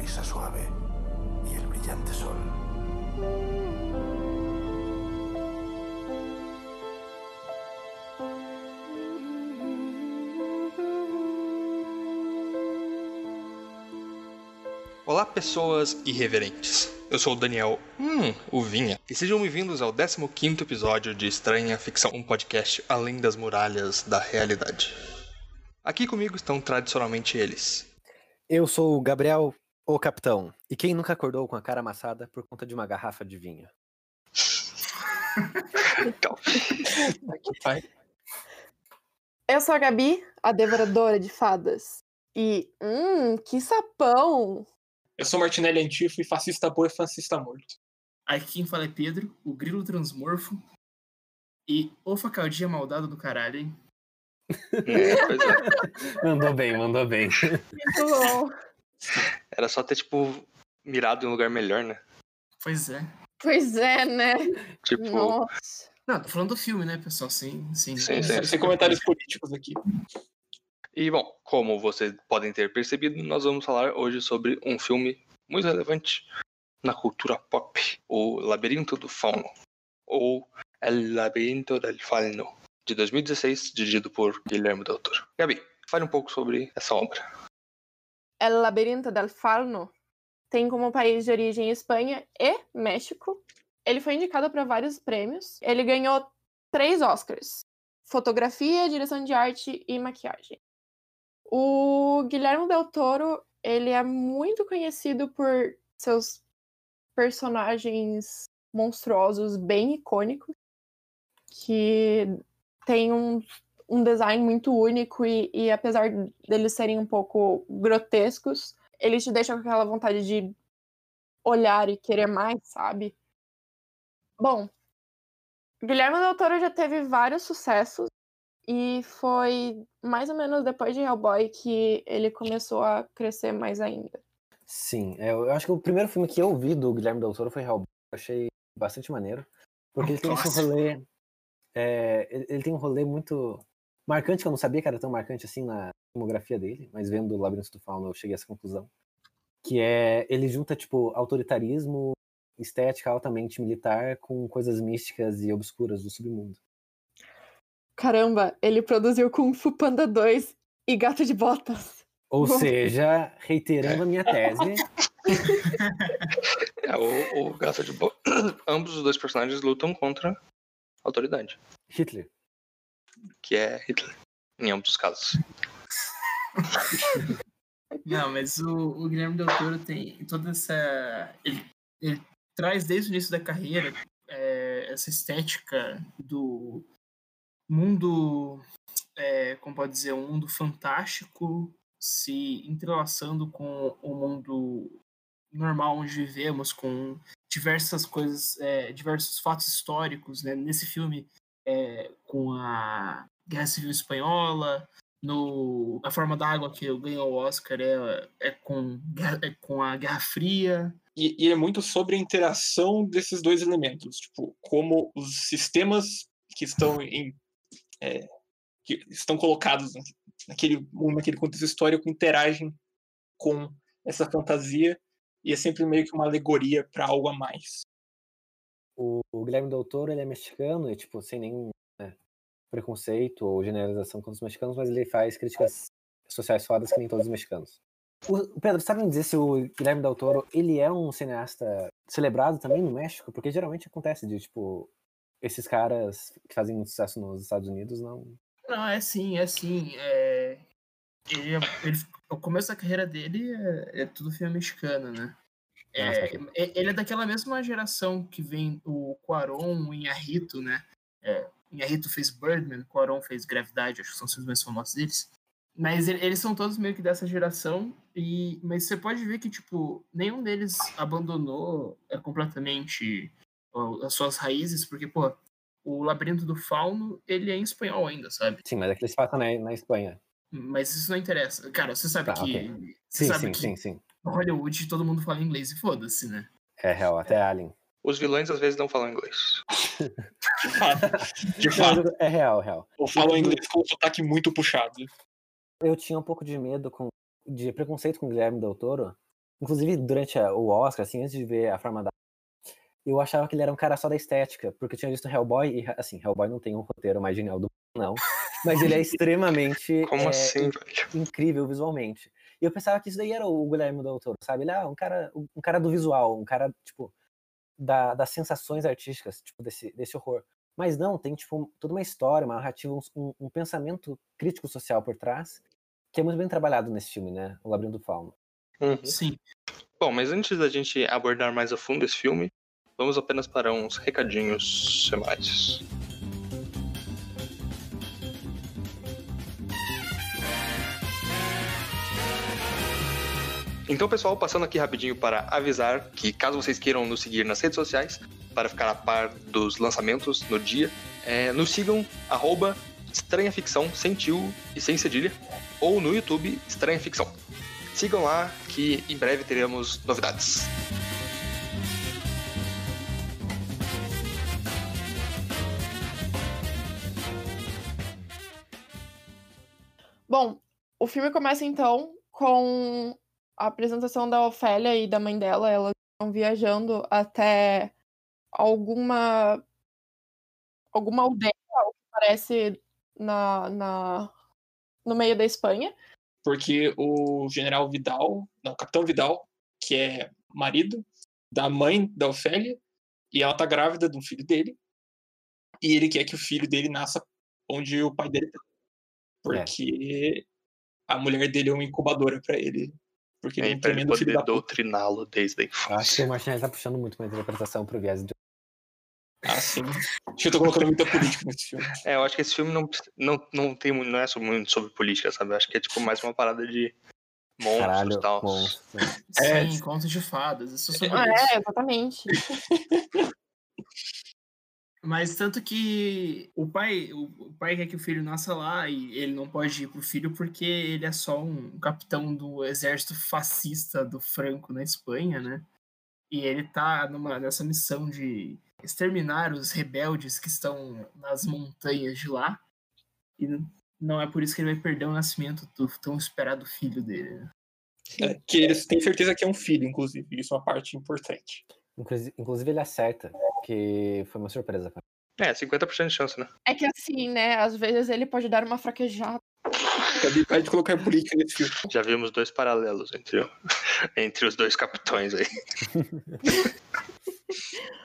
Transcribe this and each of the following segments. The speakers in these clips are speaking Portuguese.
brisa suave y el brillante sol. Olá, pessoas irreverentes. Eu sou o Daniel, hum, o Vinha, e sejam bem-vindos ao 15 episódio de Estranha Ficção, um podcast além das muralhas da realidade. Aqui comigo estão tradicionalmente eles. Eu sou o Gabriel, o capitão, e quem nunca acordou com a cara amassada por conta de uma garrafa de vinho? Então, Eu sou a Gabi, a devoradora de fadas. E, hum, que sapão! Eu sou Martinelli Antifo e fascista boi e fascista morto. Aqui quem fala é Pedro, o grilo transmorfo. E o facaldinha maldado do caralho, hein? é, é. Mandou bem, mandou bem. Muito bom. Era só ter, tipo, mirado em um lugar melhor, né? Pois é. Pois é, né? Tipo, Nossa. Não, tô falando do filme, né, pessoal? Sim, sim. Sim, sim. Sem, sem comentários políticos aqui. E bom, como vocês podem ter percebido, nós vamos falar hoje sobre um filme muito relevante na cultura pop, O Labirinto do Fauno, ou El Labirinto del Fauno, de 2016, dirigido por Guilherme Del Toro. Gabi, fale um pouco sobre essa obra. El Labirinto del Fauno tem como país de origem Espanha e México. Ele foi indicado para vários prêmios. Ele ganhou três Oscars: fotografia, direção de arte e maquiagem. O Guilherme Del Toro ele é muito conhecido por seus personagens monstruosos bem icônicos, que tem um, um design muito único e, e apesar deles serem um pouco grotescos, eles te deixam com aquela vontade de olhar e querer mais, sabe? Bom, Guilherme Del Toro já teve vários sucessos e foi mais ou menos depois de Hellboy que ele começou a crescer mais ainda. Sim, é, eu acho que o primeiro filme que eu vi do Guilherme Del Toro foi Hellboy. Eu achei bastante maneiro. Porque ele tem esse rolê. é, ele, ele tem um rolê muito marcante, que eu não sabia que era tão marcante assim na filmografia dele, mas vendo o Labirinto do Fauno eu cheguei a essa conclusão. Que é. Ele junta, tipo, autoritarismo, estética altamente militar com coisas místicas e obscuras do submundo. Caramba, ele produziu Kung Fu Panda 2 e Gato de Botas. Ou Bom. seja, reiterando a minha tese, É, o, o Gato de Bo... Ambos os dois personagens lutam contra a autoridade, Hitler. Que é Hitler, em ambos os casos. Não, mas o, o Guilherme Del Toro tem toda essa. Ele, ele traz desde o início da carreira é, essa estética do mundo, é, como pode dizer, um mundo fantástico se entrelaçando com o mundo normal onde vivemos, com diversas coisas, é, diversos fatos históricos, né? Nesse filme, é, com a Guerra Civil Espanhola, no A Forma da Água, que ganhou o Oscar, é, é, com, é com a Guerra Fria. E, e é muito sobre a interação desses dois elementos. Tipo, como os sistemas que estão em. é, que estão colocados naquele, naquele contexto histórico interagem com essa fantasia. E é sempre meio que uma alegoria para algo a mais. O, o Guilherme Del Toro, ele é mexicano e, tipo, sem nenhum né, preconceito ou generalização contra os mexicanos, mas ele faz críticas sociais fodas que nem todos os mexicanos. O, o Pedro, sabe me dizer se o Guilherme Del Toro, ele é um cineasta celebrado também no México? Porque geralmente acontece de, tipo, esses caras que fazem muito sucesso nos Estados Unidos não... Não, é sim, é sim. É... Ele, ele- o começo da carreira dele é, é tudo filme mexicano, né? É, ele é daquela mesma geração que vem o Cuarón, o Inharrito, né? É, Inharrito fez Birdman, Cuarón fez Gravidade, acho que são os mais famosos deles. Mas ele- eles são todos meio que dessa geração, e mas você pode ver que, tipo, nenhum deles abandonou é, completamente as suas raízes, porque, pô, o Labirinto do Fauno, ele é em espanhol ainda, sabe? Sim, mas é que eles passam na, na Espanha. Mas isso não interessa. Cara, você sabe Tá, que. ok. Você Sim, sabe sim, que sim, sim. Hollywood todo mundo fala inglês e foda-se, né? É real, até Alien. Os vilões às vezes não falam inglês. De fato. De fato. É real, real. Eu falo inglês com um sotaque muito puxado. Eu tinha um pouco de medo, com, de preconceito com o Guilherme Del Toro. Inclusive, durante a- o Oscar, assim, antes de ver a forma da. Eu achava que ele era um cara só da estética, porque eu tinha visto Hellboy e, assim, Hellboy não tem um roteiro mais genial do mundo, não. Mas ele é extremamente Como é, assim, velho? incrível visualmente. E eu pensava que isso daí era o Guilherme Del Toro, sabe? Ele é um cara, um cara do visual, um cara, tipo, da, das sensações artísticas, tipo, desse, desse horror. Mas não, tem, tipo, toda uma história, uma narrativa, um, um- um pensamento crítico social por trás, que é muito bem trabalhado nesse filme, né? O Labirinto do Fauno. Uhum. Sim. Bom, mas antes da gente abordar mais a fundo esse filme, vamos apenas para uns recadinhos semanais. Então, pessoal, passando aqui rapidinho para avisar que caso vocês queiram nos seguir nas redes sociais para ficar a par dos lançamentos no dia, é, nos sigam arroba Estranha Ficção sem tio e sem cedilha ou no YouTube Estranha Ficção. Sigam lá que em breve teremos novidades. Bom, o filme começa então com a apresentação da Ofélia e da mãe dela. Elas estão viajando até alguma alguma aldeia, ao que parece na, na no meio da Espanha. Porque o general Vidal, não, o capitão Vidal, que é marido da mãe da Ofélia, e ela tá grávida de um filho dele, e ele quer que o filho dele nasça onde o pai dele tá. Porque a mulher dele é uma incubadora pra ele. Porque ele é E um ele tremendo filho poder doutriná-lo desde a Eu acho que infância. o Martinez tá puxando muito uma interpretação pro viés de. Ah, sim. Acho que eu tô colocando muita política nesse filme. É, eu acho que esse filme não, não, não, tem, não é muito sobre política, sabe? Eu acho que é tipo mais uma parada de monstros e Caralho, tal. monstro. É. Sim, contos de fadas. Isso sobre isso. É, exatamente. Mas tanto que o pai, o pai quer que o filho nasça lá e ele não pode ir pro filho porque ele é só um capitão do exército fascista do Franco na Espanha, né? E ele tá numa, nessa missão de exterminar os rebeldes que estão nas montanhas de lá. E não é por isso que ele vai perder o nascimento do tão esperado filho dele. né? É, que eles têm certeza que é um filho, inclusive. Isso é uma parte importante. Inclusive, inclusive, ele acerta, que foi uma surpresa. pra mim. É, 50% de chance, né? É que assim, né? Às vezes ele pode dar uma fraquejada. Cadê a de colocar política nesse filme? Já vimos dois paralelos entre, o- entre os dois capitões aí.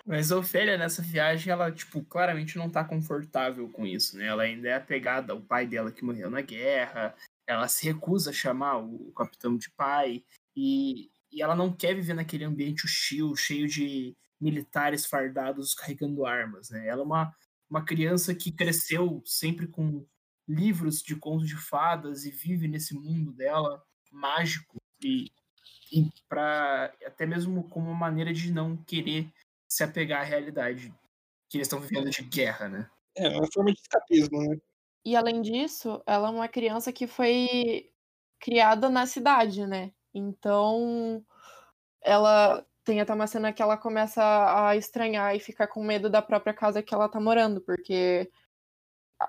Mas a Ofélia, nessa viagem, ela, tipo, claramente não tá confortável com isso, né? Ela ainda é apegada ao pai dela que morreu na guerra, ela se recusa a chamar o capitão de pai, e, e ela não quer viver naquele ambiente hostil, cheio de militares fardados carregando armas, né? Ela é uma, uma criança que cresceu sempre com livros de contos de fadas e vive nesse mundo dela mágico e, e para até mesmo como uma maneira de não querer se apegar à realidade que eles estão vivendo de guerra, né? É uma forma de escapismo, né? E além disso, ela é uma criança que foi criada na cidade, né? Então, ela tem até uma cena que ela começa a estranhar e ficar com medo da própria casa que ela tá morando, porque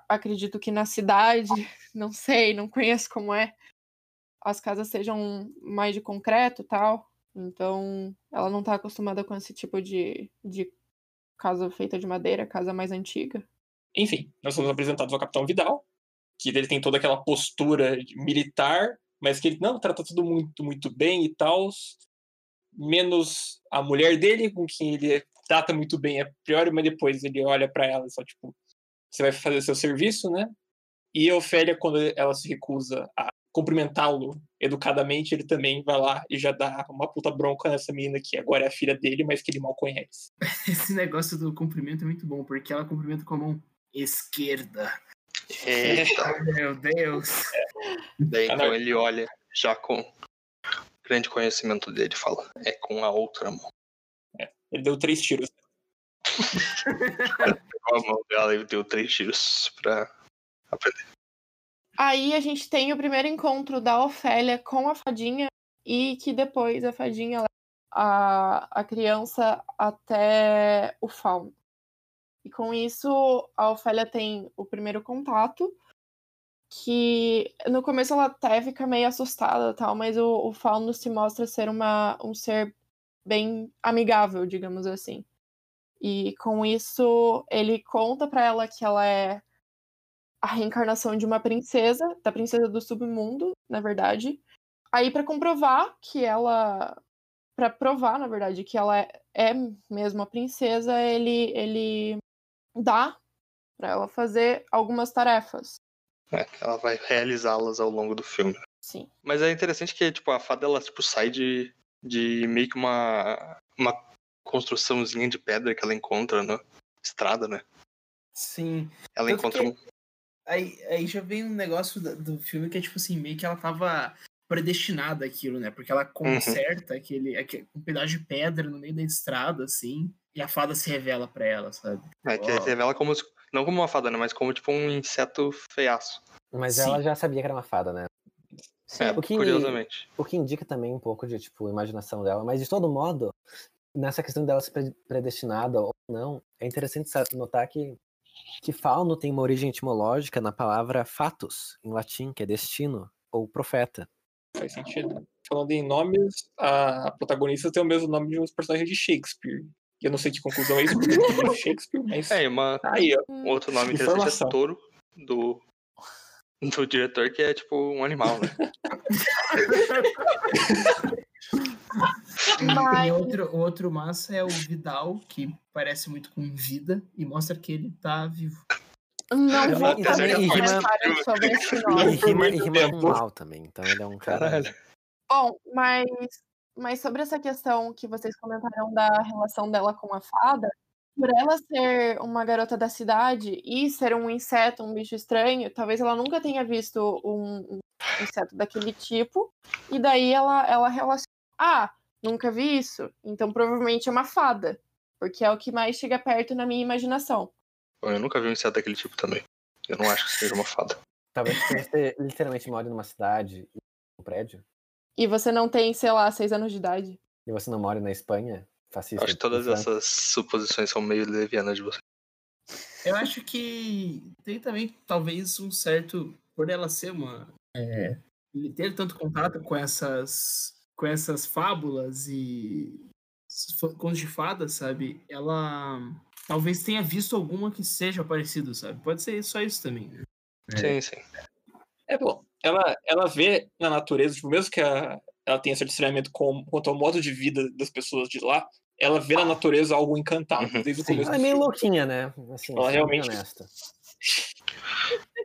acredito que na cidade, não sei, não conheço como é, as casas sejam mais de concreto tal. Então, ela não tá acostumada com esse tipo de, de casa feita de madeira, casa mais antiga. Enfim, nós somos apresentados ao Capitão Vidal, que ele tem toda aquela postura militar, mas que ele não trata tudo muito, muito bem e tal. Menos a mulher dele, com quem ele trata muito bem a priori, mas depois ele olha pra ela e só tipo, você vai fazer seu serviço, né? E a Ofélia, quando ela se recusa a cumprimentá-lo educadamente, ele também vai lá e já dá uma puta bronca nessa menina que agora é a filha dele, mas que ele mal conhece. Esse negócio do cumprimento é muito bom, porque ela cumprimenta com a mão esquerda. Eita. Meu Deus! Daí Ah, então ele olha já com grande conhecimento dele fala, é com a outra mão. Ele deu três tiros. Pegou a mão dela e deu três tiros pra aprender. Aí a gente tem o primeiro encontro da Ofélia com a fadinha e que depois a fadinha leva a, a criança até o fauno. E com isso, a Ofélia tem o primeiro contato, que no começo ela até fica meio assustada tal, mas o, o fauno se mostra ser uma, um ser bem amigável, digamos assim. E com isso, ele conta para ela que ela é a reencarnação de uma princesa, da princesa do submundo, na verdade. Aí para comprovar que ela para provar, na verdade, que ela é, é mesmo a princesa, ele ele dá para ela fazer algumas tarefas. É, ela vai realizá-las ao longo do filme. Sim. Mas é interessante que, tipo, a fada, ela, tipo, sai de, de meio que uma, uma construçãozinha de pedra que ela encontra na estrada, né? Sim. Ela Tanto encontra que- um... Aí, aí já vem um negócio do filme que é tipo assim, meio que ela tava predestinada àquilo, né? Porque ela conserta aquele, aquele um pedaço de pedra no meio da estrada, assim, e a fada se revela pra ela, sabe? É, que revela como... se- Não como uma fada, né? Mas como, tipo, um inseto feiaço. Mas Sim. ela já sabia que era uma fada, né? É, O que- curiosamente. O que indica também um pouco de, tipo, imaginação dela. Mas, de todo modo, nessa questão dela ser pre- predestinada ou não, é interessante sa- notar que, que fauno tem uma origem etimológica na palavra fatus, em latim, que é destino, ou profeta. Faz sentido. Falando em nomes, a protagonista tem o mesmo nome de uns personagens de Shakespeare. E eu não sei que conclusão é isso, porque eu não li Shakespeare, mas. É, uma, Tá aí, ó. um outro nome interessante Informação. é touro, do, do diretor, que é, tipo, um animal, né? Mas E outro, outro massa é o Vidal, que parece muito com vida e mostra que ele tá vivo. não vou também rima- comentário sobre esse E nome. rima, e rima com mal também, então ele é um cara... Caralho. Bom, mas, mas sobre essa questão que vocês comentaram da relação dela com a fada, por ela ser uma garota da cidade e ser um inseto, um bicho estranho, talvez ela nunca tenha visto um, um inseto daquele tipo, e daí ela, ela relaciona. Ah, nunca vi isso, então provavelmente é uma fada, porque é o que mais chega perto na minha imaginação. Eu nunca vi um inseto daquele tipo também. Eu não acho que seja uma fada. Talvez você literalmente mora numa cidade, e um prédio, E você não tem, sei lá, seis anos de idade. e você não mora na Espanha, fascista. Acho que todas essas suposições são meio levianas de você. Eu acho que tem também, talvez, um certo. Por ela ser uma. é, ter tanto contato com essas. com essas fábulas e. contos de fadas, sabe? Ela. Talvez tenha visto alguma que seja parecido, sabe? Pode ser só isso também. né? Sim, sim. É bom. Ela, ela vê na natureza, tipo, mesmo que a- ela tenha esse estranhamento com, quanto ao modo de vida das pessoas de lá, ela vê na natureza algo encantado, Uhum. desde o Sim, começo ela é meio filme. louquinha, né? Assim, Ela realmente- honesta.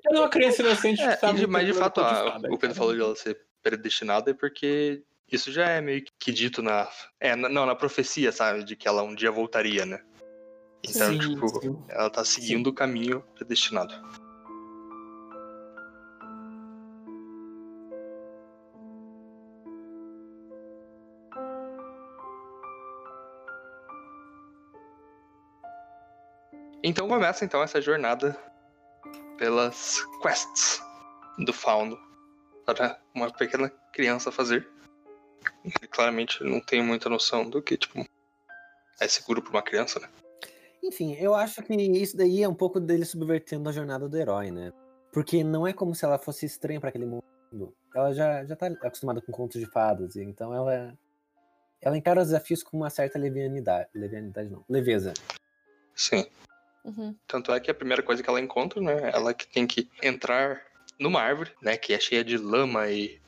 Ela é uma criança inocente É, sabe mas de fato, a- fada, o Pedro falou de ela ser predestinada é porque isso já é meio que dito na. É, na- não, na profecia, sabe? De que ela um dia voltaria, né? Então, Sim, tipo, sim. ela tá seguindo o caminho predestinado. Então começa então essa jornada pelas quests do fauno para uma pequena criança fazer. Ele claramente não tem muita noção do que tipo é seguro para uma criança, né? Enfim, eu acho que isso daí é um pouco dele subvertendo a jornada do herói, né? Porque não é como se ela fosse estranha para aquele mundo. Ela já, já tá acostumada com contos de fadas, e então ela ela encara os desafios com uma certa levianidade, levianidade não, leveza. Sim. Uhum. Tanto é que a primeira coisa que ela encontra, né, ela que tem que entrar numa árvore, né, que é cheia de lama e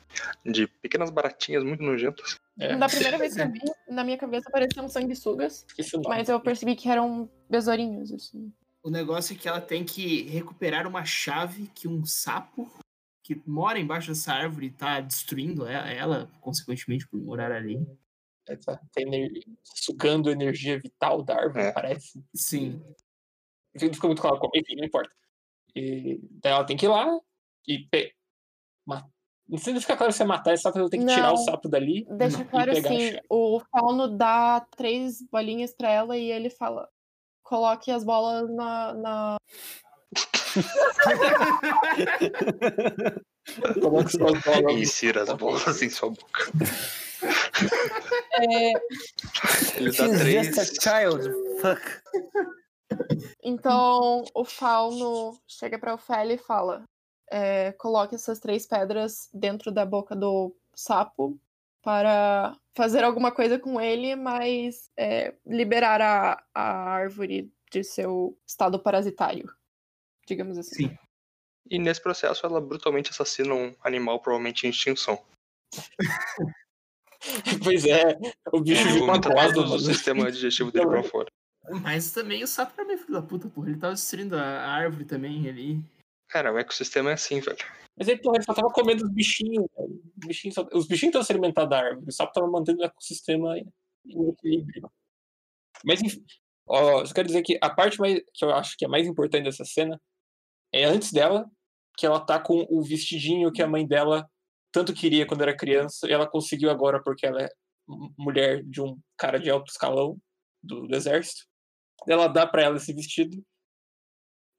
de pequenas baratinhas muito nojentas. É, Da primeira vez que eu vi, na minha cabeça pareciam sanguessugas, mas eu percebi que eram besourinhos, assim. O negócio é que ela tem que recuperar uma chave que um sapo que mora embaixo dessa árvore tá destruindo ela, ela, consequentemente, por morar ali. É, tá, tá ener- sugando energia vital da árvore, É. parece. Sim. Enfim, Não ficou muito claro como. Enfim, não importa. E, daí ela tem que ir lá e. Pe... Não sei se fica claro se é matar, só que ela tem que tirar Não. o sapo dali. Deixa e claro assim, o fauno dá três bolinhas pra ela e ele fala: coloque as bolas na. na... Coloca suas bolas. Insira as bolas em sua boca. É, Ele dá She's três. just a child. Fuck. Então o Fauno chega pra Ofélia e fala: é, coloque essas três pedras dentro da boca do sapo para fazer alguma coisa com ele, mas é, liberar a, a árvore de seu estado parasitário. Digamos assim. Sim. E nesse processo ela brutalmente assassina um animal provavelmente em extinção. Pois é, o bicho de uma vomita corda, todo o mano. sistema digestivo dele pra fora. Mas também o sapo era meio filho da puta, porra. Ele tava destruindo a árvore também ali. Cara, o ecossistema é assim, velho. Mas aí, porra, ele só tava comendo os bichinhos, velho. Os bichinhos, só... os bichinhos estavam se alimentando da árvore. O sapo tava mantendo o ecossistema em equilíbrio. Mas enfim, ó, eu só quero dizer que a parte mais, que eu acho que é mais importante dessa cena é antes dela, que ela tá com o vestidinho que a mãe dela tanto queria quando era criança, e ela conseguiu agora porque ela é mulher de um cara de alto escalão do, do exército. Ela dá pra ela esse vestido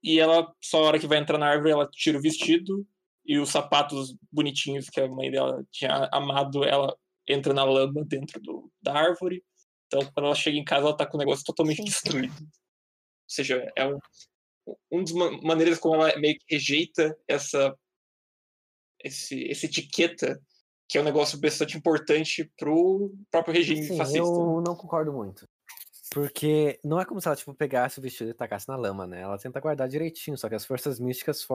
e ela, só a hora que vai entrar na árvore, ela tira o vestido e os sapatos bonitinhos que a mãe dela tinha amado, ela entra na lama dentro do, da árvore. Então, quando ela chega em casa, ela tá com o negócio totalmente destruído. Ou seja, é um, um das ma- maneiras como ela meio que rejeita essa esse, essa etiqueta que é um negócio bastante importante pro próprio regime Sim, fascista. eu não concordo muito. Porque não é como se ela, tipo, pegasse o vestido e tacasse na lama, né? Ela tenta guardar direitinho, só que as forças místicas for...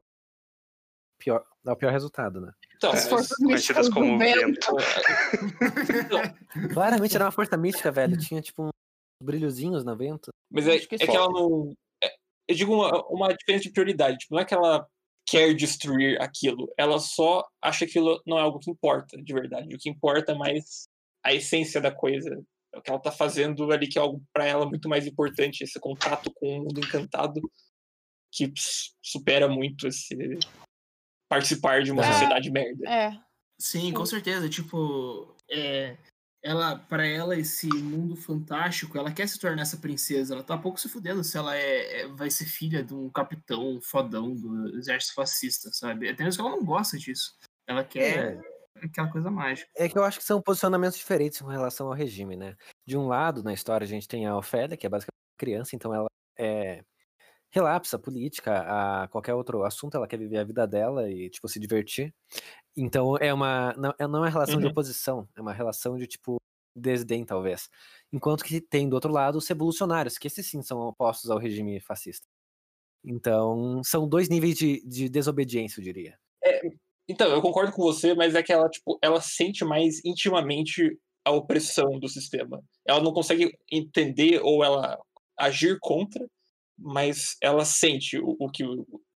pior, dá o pior resultado, né? Então, As mas- forças místicas como vento. vento. Claramente era uma força mística, velho. Tinha, tipo, uns brilhozinhos no vento. Mas é, é que ela não. é- eu digo uma, uma diferença de prioridade. Tipo, não é que ela quer destruir aquilo. Ela só acha que aquilo não é algo que importa, de verdade. O que importa é mais a essência da coisa. É o que ela tá fazendo ali, que é algo para ela muito mais importante. Esse contato com o mundo encantado, que supera muito esse participar de uma É. sociedade merda. É, Sim, com certeza. Tipo, é, ela, para ela, esse mundo fantástico, ela quer se tornar essa princesa. Ela tá pouco se fudendo se ela é, é- vai ser filha de um capitão fodão do exército fascista, sabe? Até mesmo que ela não gosta disso. Ela quer aquela coisa mágica. É que eu acho que são posicionamentos diferentes com relação ao regime, né? De um lado, na história, a gente tem a Ofélia, que é basicamente criança, então ela é relapsa política a qualquer outro assunto, ela quer viver a vida dela e, tipo, se divertir. Então é uma. Não é não é uma relação de Uhum. oposição, é uma relação de, tipo, desdém, talvez. Enquanto que tem do outro lado os revolucionários, que esses sim são opostos ao regime fascista. Então, são dois níveis de, de desobediência, eu diria. Então, eu concordo com você, mas é que ela, tipo, ela sente mais intimamente a opressão do sistema. Ela não consegue entender ou ela agir contra, mas ela sente o, o que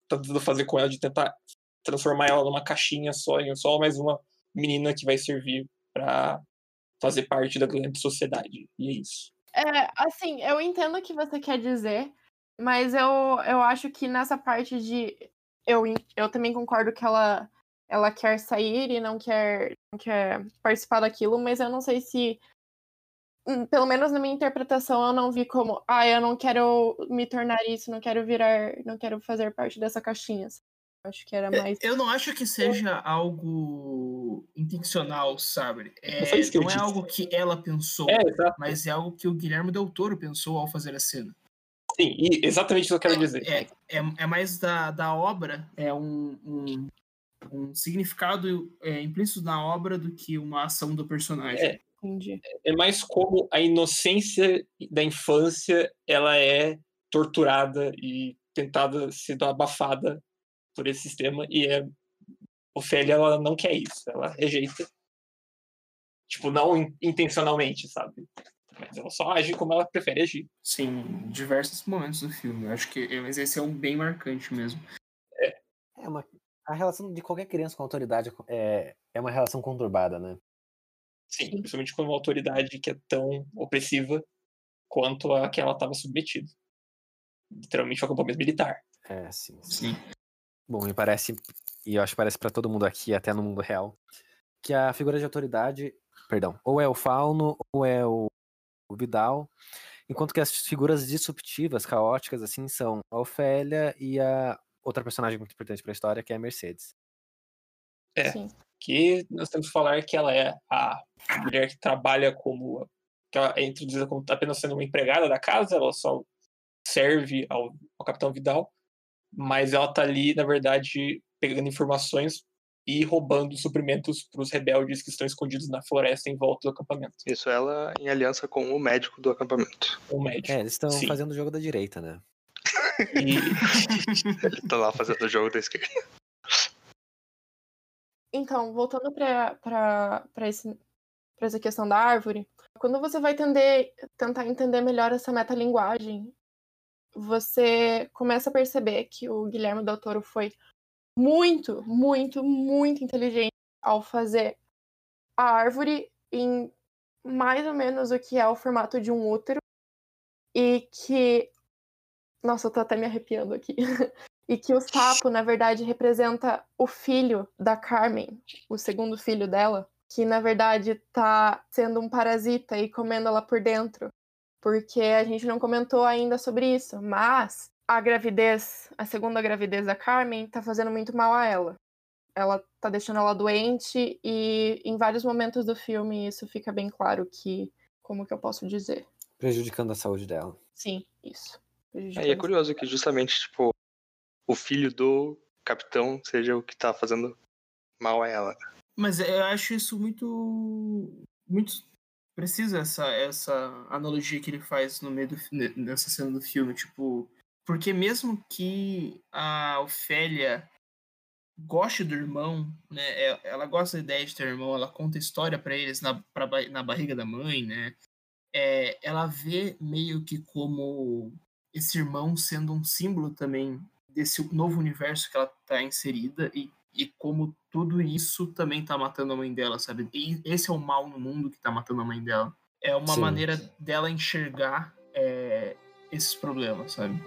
tá tentando fazer com ela de tentar transformar ela numa caixinha só, em só mais uma menina que vai servir pra fazer parte da grande sociedade. E é isso. É, assim, eu entendo o que você quer dizer, mas eu, eu acho que nessa parte de. Eu, eu também concordo que ela, ela quer sair e não quer, não quer participar daquilo, mas eu não sei se. hum, Pelo menos na minha interpretação, eu não vi como. Ah, eu não quero me tornar isso, não quero virar. Não quero fazer parte dessa caixinha. Acho que era mais. Eu não acho que seja algo intencional, sabe? É, não é disse. algo que ela pensou, É, mas é algo que o Guilherme Del Toro pensou ao fazer a cena. Sim, e exatamente isso que eu quero dizer. É, é, é mais da, da obra, é um, um, um significado é, implícito na obra do que uma ação do personagem. É. Entendi. é mais como a inocência da infância ela é torturada e tentada ser abafada por esse sistema e é Ofélia ela não quer isso, ela rejeita. Tipo, não in- intencionalmente, sabe? Mas ela só age como ela prefere agir. Sim, em diversos momentos do filme. Eu acho que é, mas esse é um bem marcante mesmo. É uma, a relação de qualquer criança com a autoridade é, é uma relação conturbada, né? Sim, principalmente com uma autoridade que é tão opressiva quanto a que ela estava submetida. Literalmente um acampamento militar. É, sim. sim. Sim. Bom, me parece, e eu acho que parece pra todo mundo aqui, até no mundo real, que a figura de autoridade, perdão, ou é o Fauno ou é o, o Vidal, enquanto que as figuras disruptivas, caóticas, assim, são a Ofélia e a outra personagem muito importante pra história, que é a Mercedes. É. Sim. que nós temos que falar que ela é a mulher que trabalha como. que ela é introduzida como apenas sendo uma empregada da casa, ela só serve ao, ao Capitão Vidal, mas ela tá ali, na verdade, pegando informações e roubando suprimentos para os rebeldes que estão escondidos na floresta em volta do acampamento. Isso ela em aliança com o médico do acampamento. Um médico. É, eles estão fazendo o jogo da direita, né? E Ele tá lá fazendo o jogo da esquerda. Então, voltando para essa questão da árvore, quando você vai entender, tentar entender melhor essa metalinguagem, você começa a perceber que o Guilherme Del Toro foi muito, muito, muito inteligente ao fazer a árvore em mais ou menos o que é o formato de um útero e que nossa, eu tô até me arrepiando aqui. e que o sapo, na verdade, representa o filho da Carmen, o segundo filho dela, que na verdade tá sendo um parasita e comendo ela por dentro. Porque a gente não comentou ainda sobre isso, mas a gravidez, a segunda gravidez da Carmen, tá fazendo muito mal a ela. Ela tá deixando ela doente e em vários momentos do filme isso fica bem claro que, como que eu posso dizer? Prejudicando a saúde dela. Sim, isso. É, e é curioso que justamente, tipo, o filho do capitão seja o que tá fazendo mal a ela. Mas eu acho isso muito. muito preciso, essa, essa analogia que ele faz no meio do, nessa cena do filme. Tipo, porque mesmo que a Ofélia goste do irmão, né? é- Ela gosta da ideia de ter irmão, ela conta história pra eles na, pra, na barriga da mãe, né? É, ela vê meio que como esse irmão sendo um símbolo também desse novo universo que ela tá inserida e, e como tudo isso também tá matando a mãe dela, sabe? E esse é o mal no mundo que tá matando a mãe dela. É uma Sim. maneira dela enxergar é, esses problemas, sabe?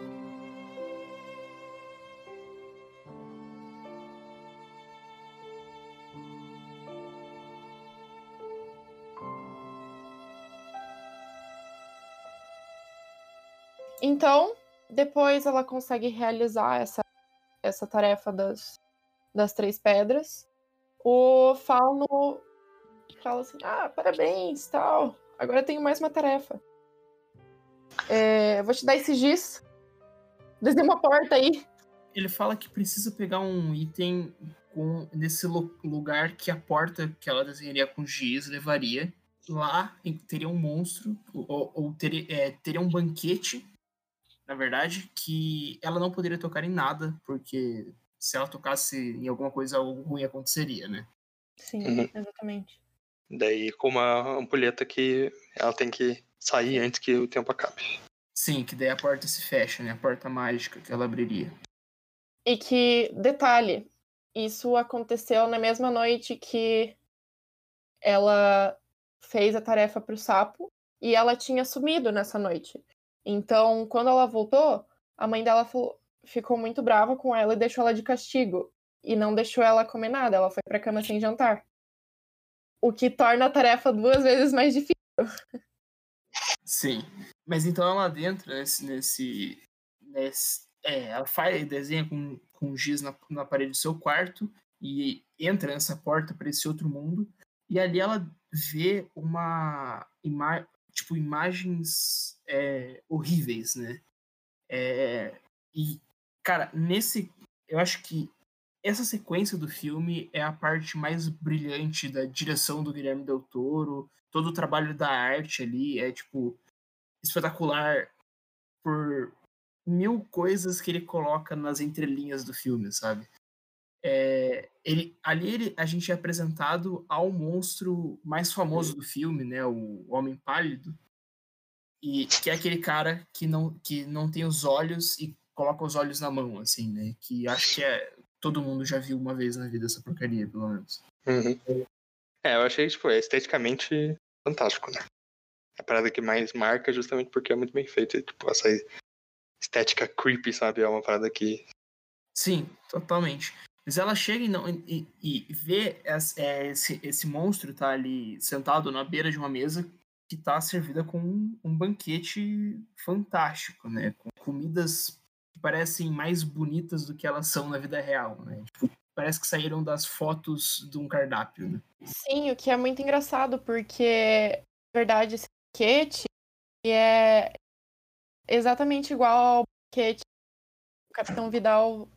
Então, depois ela consegue realizar essa, essa tarefa das, das três pedras. O Fauno fala assim: Ah, parabéns, tal. Agora eu tenho mais uma tarefa. É, vou te dar esse giz. Desenha uma porta aí. Ele fala que precisa pegar um item com, nesse lu- lugar que a porta que ela desenharia com giz levaria. Lá teria um monstro, ou, ou é, teria um banquete, na verdade, que ela não poderia tocar em nada, porque se ela tocasse em alguma coisa, algo ruim aconteceria, né? Sim, Uhum. exatamente. Daí com uma ampulheta que ela tem que sair antes que o tempo acabe. Sim, que daí a porta se fecha, né? A porta mágica que ela abriria. E que, detalhe, isso aconteceu na mesma noite que ela fez a tarefa pro sapo e ela tinha sumido nessa noite. Então, quando ela voltou, a mãe dela falou- ficou muito brava com ela e deixou ela de castigo. E não deixou ela comer nada, ela foi pra cama sem jantar. O que torna a tarefa duas vezes mais difícil. Sim. Mas então ela adentra nesse. nesse, nesse é, ela faz, desenha com, com giz na, na parede do seu quarto e entra nessa porta para esse outro mundo. E ali ela vê uma. Ima tipo, imagens é, horríveis, né? É, e, cara, nesse. Eu acho que essa sequência do filme é a parte mais brilhante da direção do Guilherme Del Toro. Todo o trabalho da arte ali é, tipo, espetacular por mil coisas que ele coloca nas entrelinhas do filme, sabe? É, ele, ali ele, a gente é apresentado ao monstro mais famoso do filme, né? O Homem Pálido. E que é aquele cara que não, que não tem os olhos e coloca os olhos na mão, assim, né? Que acho que é, todo mundo já viu uma vez na vida essa porcaria, pelo menos. Uhum. É, eu achei, tipo, é esteticamente fantástico, né? A parada que mais marca justamente porque é muito bem feito. Tipo, essa estética creepy, sabe? É uma parada que. Sim, totalmente. Mas ela chega e, não, e, e vê esse, é, esse, esse monstro tá ali sentado na beira de uma mesa que tá servida com um, um banquete fantástico, né? Com comidas que parecem mais bonitas do que elas são na vida real, né? Tipo, parece que saíram das fotos de um cardápio. Né? Sim, o que é muito engraçado, porque, na verdade, esse banquete é exatamente igual ao banquete que o Capitão Vidal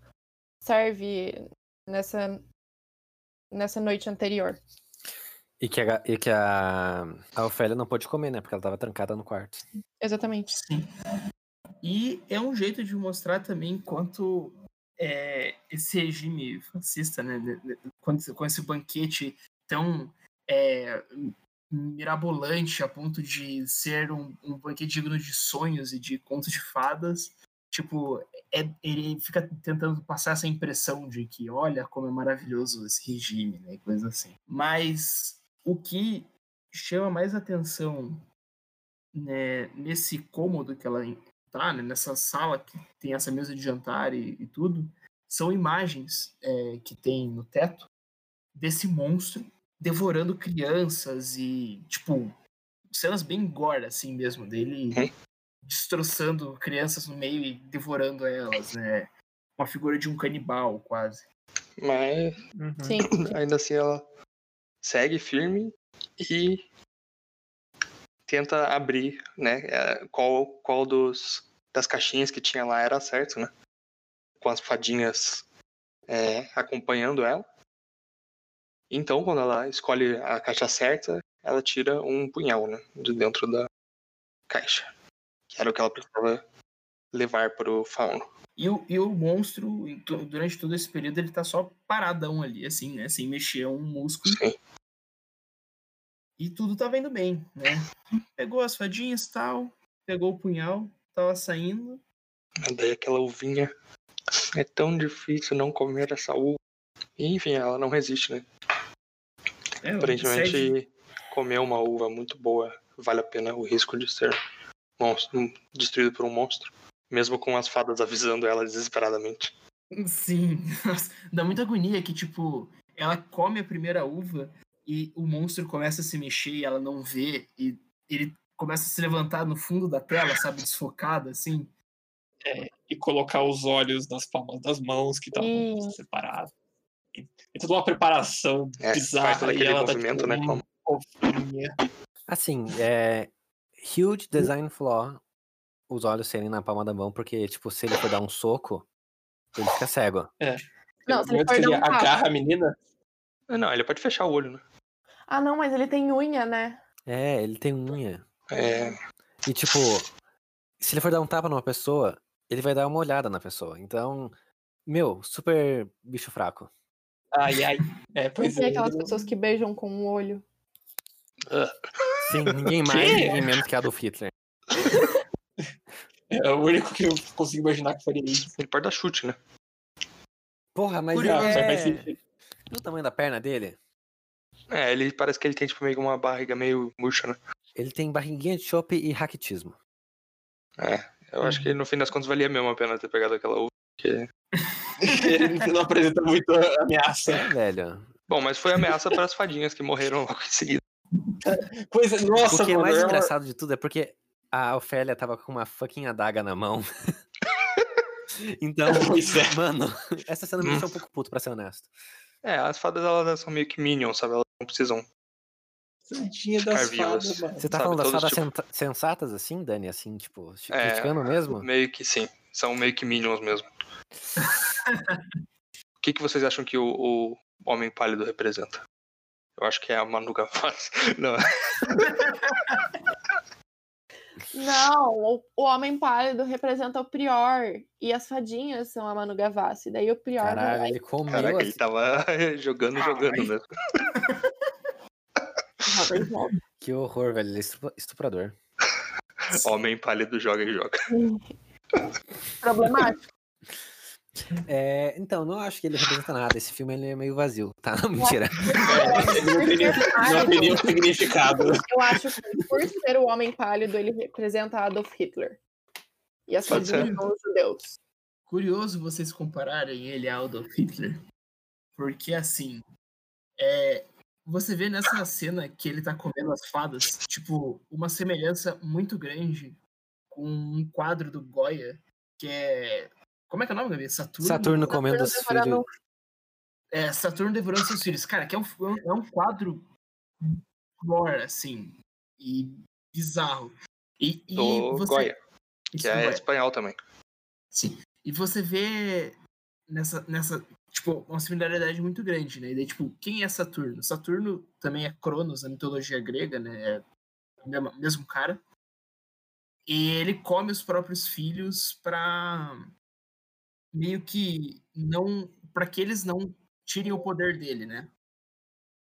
serve nessa, nessa noite anterior. E que, a, e que a, a Ofélia não pôde comer, né? Porque ela tava trancada no quarto. Exatamente. Sim. E é um jeito de mostrar também quanto é, esse regime fascista, né? Com, esse banquete tão é, mirabolante a ponto de ser um, um banquete digno de sonhos e de contos de fadas. Tipo, é, ele fica tentando passar essa impressão de que, olha como é maravilhoso esse regime, né? Coisa assim. Mas o que chama mais atenção né, nesse cômodo que ela tá, né, nessa sala que tem essa mesa de jantar e, e tudo, são imagens é, que tem no teto desse monstro devorando crianças e, tipo, cenas bem gore, assim mesmo, dele uhum. destroçando crianças no meio e devorando elas, né? Uma figura de um canibal, quase. Mas, Sim. ainda assim, ela segue firme e tenta abrir, né? É, qual, qual dos, das caixinhas que tinha lá era certo, né? Com as fadinhas é, acompanhando ela. Então, quando ela escolhe a caixa certa, ela tira um punhal, né? De dentro da caixa. Que era o que ela precisava levar para o fauno. E o, e o monstro, durante todo esse período, ele tá só paradão ali, assim, né? Sem mexer um músculo. Sim. E tudo tá vendo bem, né? Pegou as fadinhas e tal, pegou o punhal, tava saindo. Daí aquela uvinha. É tão difícil não comer essa uva. Enfim, ela não resiste, né? É, Aparentemente, segue- comer uma uva muito boa vale a pena o risco de ser monstro, destruído por um monstro. Mesmo com as fadas avisando ela desesperadamente. Sim, Nossa, dá muita agonia que, tipo, ela come a primeira uva e o monstro começa a se mexer e ela não vê, e ele começa a se levantar no fundo da tela, sabe, desfocado, assim. E colocar os olhos nas palmas das mãos que estavam Sim. separadas. E, e toda uma preparação É, bizarra. faz todo e aquele tá, movimento, tipo, né? hum, Como... fofinha. Assim, é. Huge design flaw os olhos serem na palma da mão, porque, tipo, se ele for dar um soco, ele fica cego. Não, No se ele for ele um agarra a menina, Ah, Não, ele pode fechar o olho, né? Ah, não, mas ele tem unha, né? É, ele tem unha. É, E, tipo, se ele for dar um tapa numa pessoa, ele vai dar uma olhada na pessoa. Então, meu, super bicho fraco. ai, ai. É, Por pois é. aquelas pessoas que beijam com um olho? Sim, ninguém mais, ninguém menos que Adolf Hitler. É o único que eu consigo imaginar que faria isso. ele pode dar chute, né? Porra, mas Curioso, é... o tamanho da perna dele? É, ele parece que ele tem tipo meio uma barriga meio murcha, né? Ele tem barriguinha de chope e raquitismo. É, eu acho que no fim das contas valia mesmo a pena ter pegado aquela uva. Porque... Ele não apresenta muito ameaça. É, velho. Bom, mas foi ameaça para as fadinhas que morreram logo em seguida. Pois é, nossa, o que é mano, mais é engraçado de tudo é porque a Ofélia tava com uma fucking adaga na mão. então, é. mano, essa cena me deixou um pouco puto, pra ser honesto. É, as fadas elas são meio que minions, sabe? Elas não precisam. Tadinha das vivas. fadas, mano. Você tá Sabe, falando das fadas tipo- sensatas assim, Dani? Assim, tipo, É. criticando mesmo? Meio que sim. São meio que minions mesmo. o que, que vocês acham que o, o Homem Pálido representa? Eu acho que é a Manu Gavassi. Não, Não, o, o homem pálido representa o Prior e as fadinhas são a Manu Gavassi. Daí o Prior vai Caralho, e ele comeu caraca, ele assim. tava jogando, jogando roda e volta. Que horror, velho. Ele é estuprador. Homem Pálido joga e joga. Problemático. É, então, não acho que ele representa nada. Esse filme ele é meio vazio. Tá, não, mentira. Ele não teria, não teria um significado. Eu acho que por ser o homem pálido, ele representa Adolf Hitler. E as fadinhas são os judeus. Curioso vocês compararem ele a Adolf Hitler. Porque, assim, é, você vê nessa cena que ele tá comendo as fadas, tipo, uma semelhança muito grande com um quadro do Goya, que é. Como é que é o nome, Gabi? Saturno. Saturno comendo os filhos. É, Saturno devorando seus filhos. Cara, que é um, é um quadro gore, assim, e bizarro. E, e Do você... Goya, Isso, que é Goya. espanhol também. Sim. E você vê nessa, nessa, tipo, uma similaridade muito grande, né? E daí, tipo, quem é Saturno? Saturno também é Cronos na mitologia grega, né? É o mesmo, mesmo cara. E ele come os próprios filhos pra meio que não, para que eles não tirem o poder dele, né?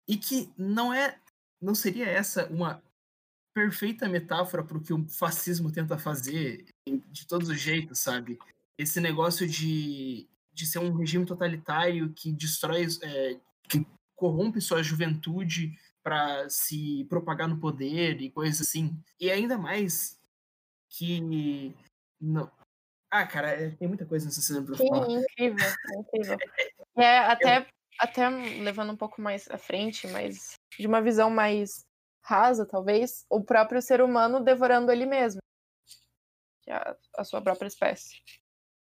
E que não é, não seria essa uma perfeita metáfora para o que o fascismo tenta fazer de todos os jeitos, sabe? Esse negócio de, de ser um regime totalitário que destrói, é, que corrompe sua juventude para se propagar no poder e coisas assim. E ainda mais que. Não... Ah, cara, é- tem muita coisa nessa cena pra Sim, falar. incrível, é incrível. E é até, até levando um pouco mais à frente, mas de uma visão mais rasa, talvez, o próprio ser humano devorando ele mesmo. É a, a sua própria espécie.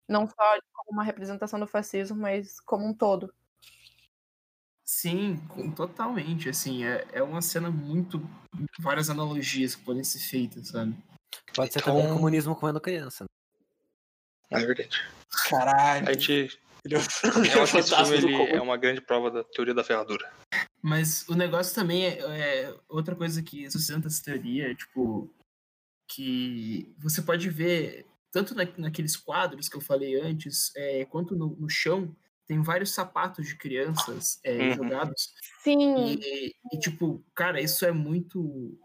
Não só como uma representação do fascismo, mas como um todo. Sim, com- totalmente. Assim, é, é uma cena muito. Várias analogias que podem ser feitas, sabe? Pode ser Então- também comunismo comendo criança. né? É verdade. Caralho. A gente. Ele é o- Eu acho que esse filme ele é uma grande prova da teoria da ferradura. Mas o negócio também é, é outra coisa que sustenta essa teoria, é, tipo, que você pode ver, tanto na, naqueles quadros que eu falei antes, é, quanto no, no chão, tem vários sapatos de crianças é, Uhum. jogados. Sim, E, e, tipo, cara, isso é muito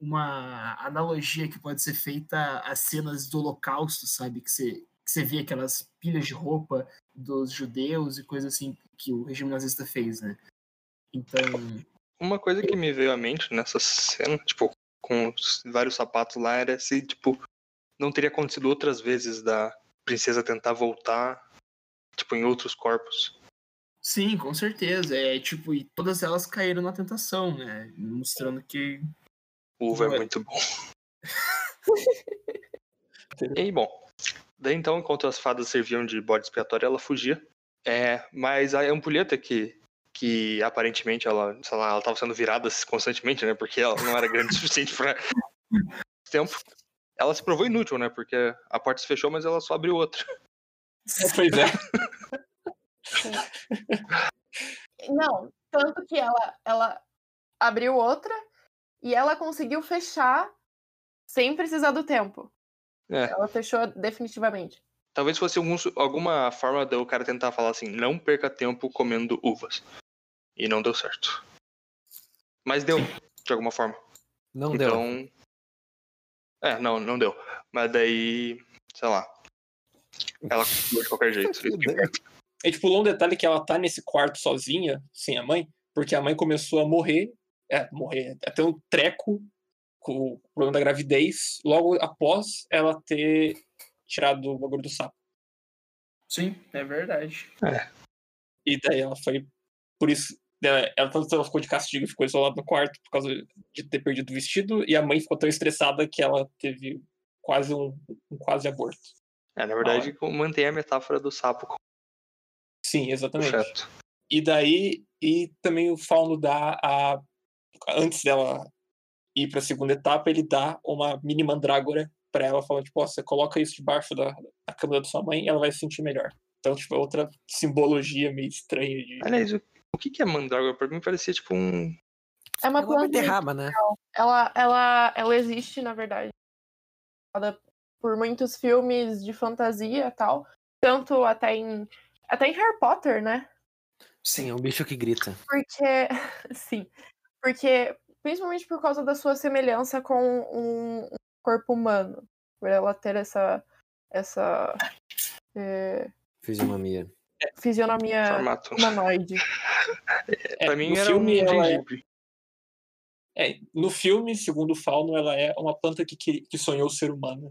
uma analogia que pode ser feita às cenas do Holocausto, sabe? Que você, que você vê aquelas pilhas de roupa dos judeus e coisas assim que o regime nazista fez, né? Então, Uma coisa que me veio à mente nessa cena, tipo, com os vários sapatos lá, era se, tipo, não teria acontecido outras vezes da princesa tentar voltar, tipo, em outros corpos. sim, com certeza. É tipo, e todas elas caíram na tentação, né? Mostrando que. O uva é muito bom. e bom, daí então, enquanto as fadas serviam de bode expiatório, ela fugia. É, mas a ampulheta que, que aparentemente ela, sei lá, ela tava sendo virada constantemente, né? Porque ela não era grande o suficiente pra tempo. Ela se provou inútil, né? Porque a porta se fechou, mas ela só abriu outra. Pois é. Não, tanto que ela, ela abriu outra e ela conseguiu fechar sem precisar do tempo. É. Ela fechou definitivamente. Talvez fosse algum, alguma forma do cara tentar falar assim, não perca tempo comendo uvas. E não deu certo. Mas deu, de alguma forma. Não deu. então. É, não, não deu. Mas daí, sei lá. Ela continuou de qualquer jeito. E, tipo, um detalhe que ela tá nesse quarto sozinha, sem a mãe, porque a mãe começou a morrer, é, morrer, a ter um treco com o problema da gravidez, logo após ela ter tirado o bagulho do sapo. Sim, é verdade. E daí ela foi, por isso, ela, ela, tanto ela ficou de castigo e ficou isolada no quarto por causa de ter perdido o vestido, e a mãe ficou tão estressada que ela teve quase um, um quase aborto. É, na verdade, mantém a metáfora do sapo Sim, exatamente. feto. E daí, e também o Fauno dá a. Antes dela ir pra segunda etapa, ele dá uma mini mandrágora pra ela, falando, tipo, ó, você coloca isso debaixo da, da cama da sua mãe e ela vai se sentir melhor. Então, tipo, é outra simbologia meio estranha de. Aliás, o, o que que é mandrágora? Pra mim parecia tipo um. É uma É uma planta. beterraba, né? Ela, ela, ela existe, na verdade, por muitos filmes de fantasia e tal. Tanto até em. Até em Harry Potter, né? Sim, é um bicho que grita. Porque. Sim. Porque. Principalmente por causa da sua semelhança com um, um corpo humano. Por ela ter essa. Essa. é, Fisionomia. fisionomia formato. humanoide. É, pra mim no era filme, um ela é- gengibre. é, no filme, segundo o Fauno, ela é uma planta que, que, que sonhou ser humana.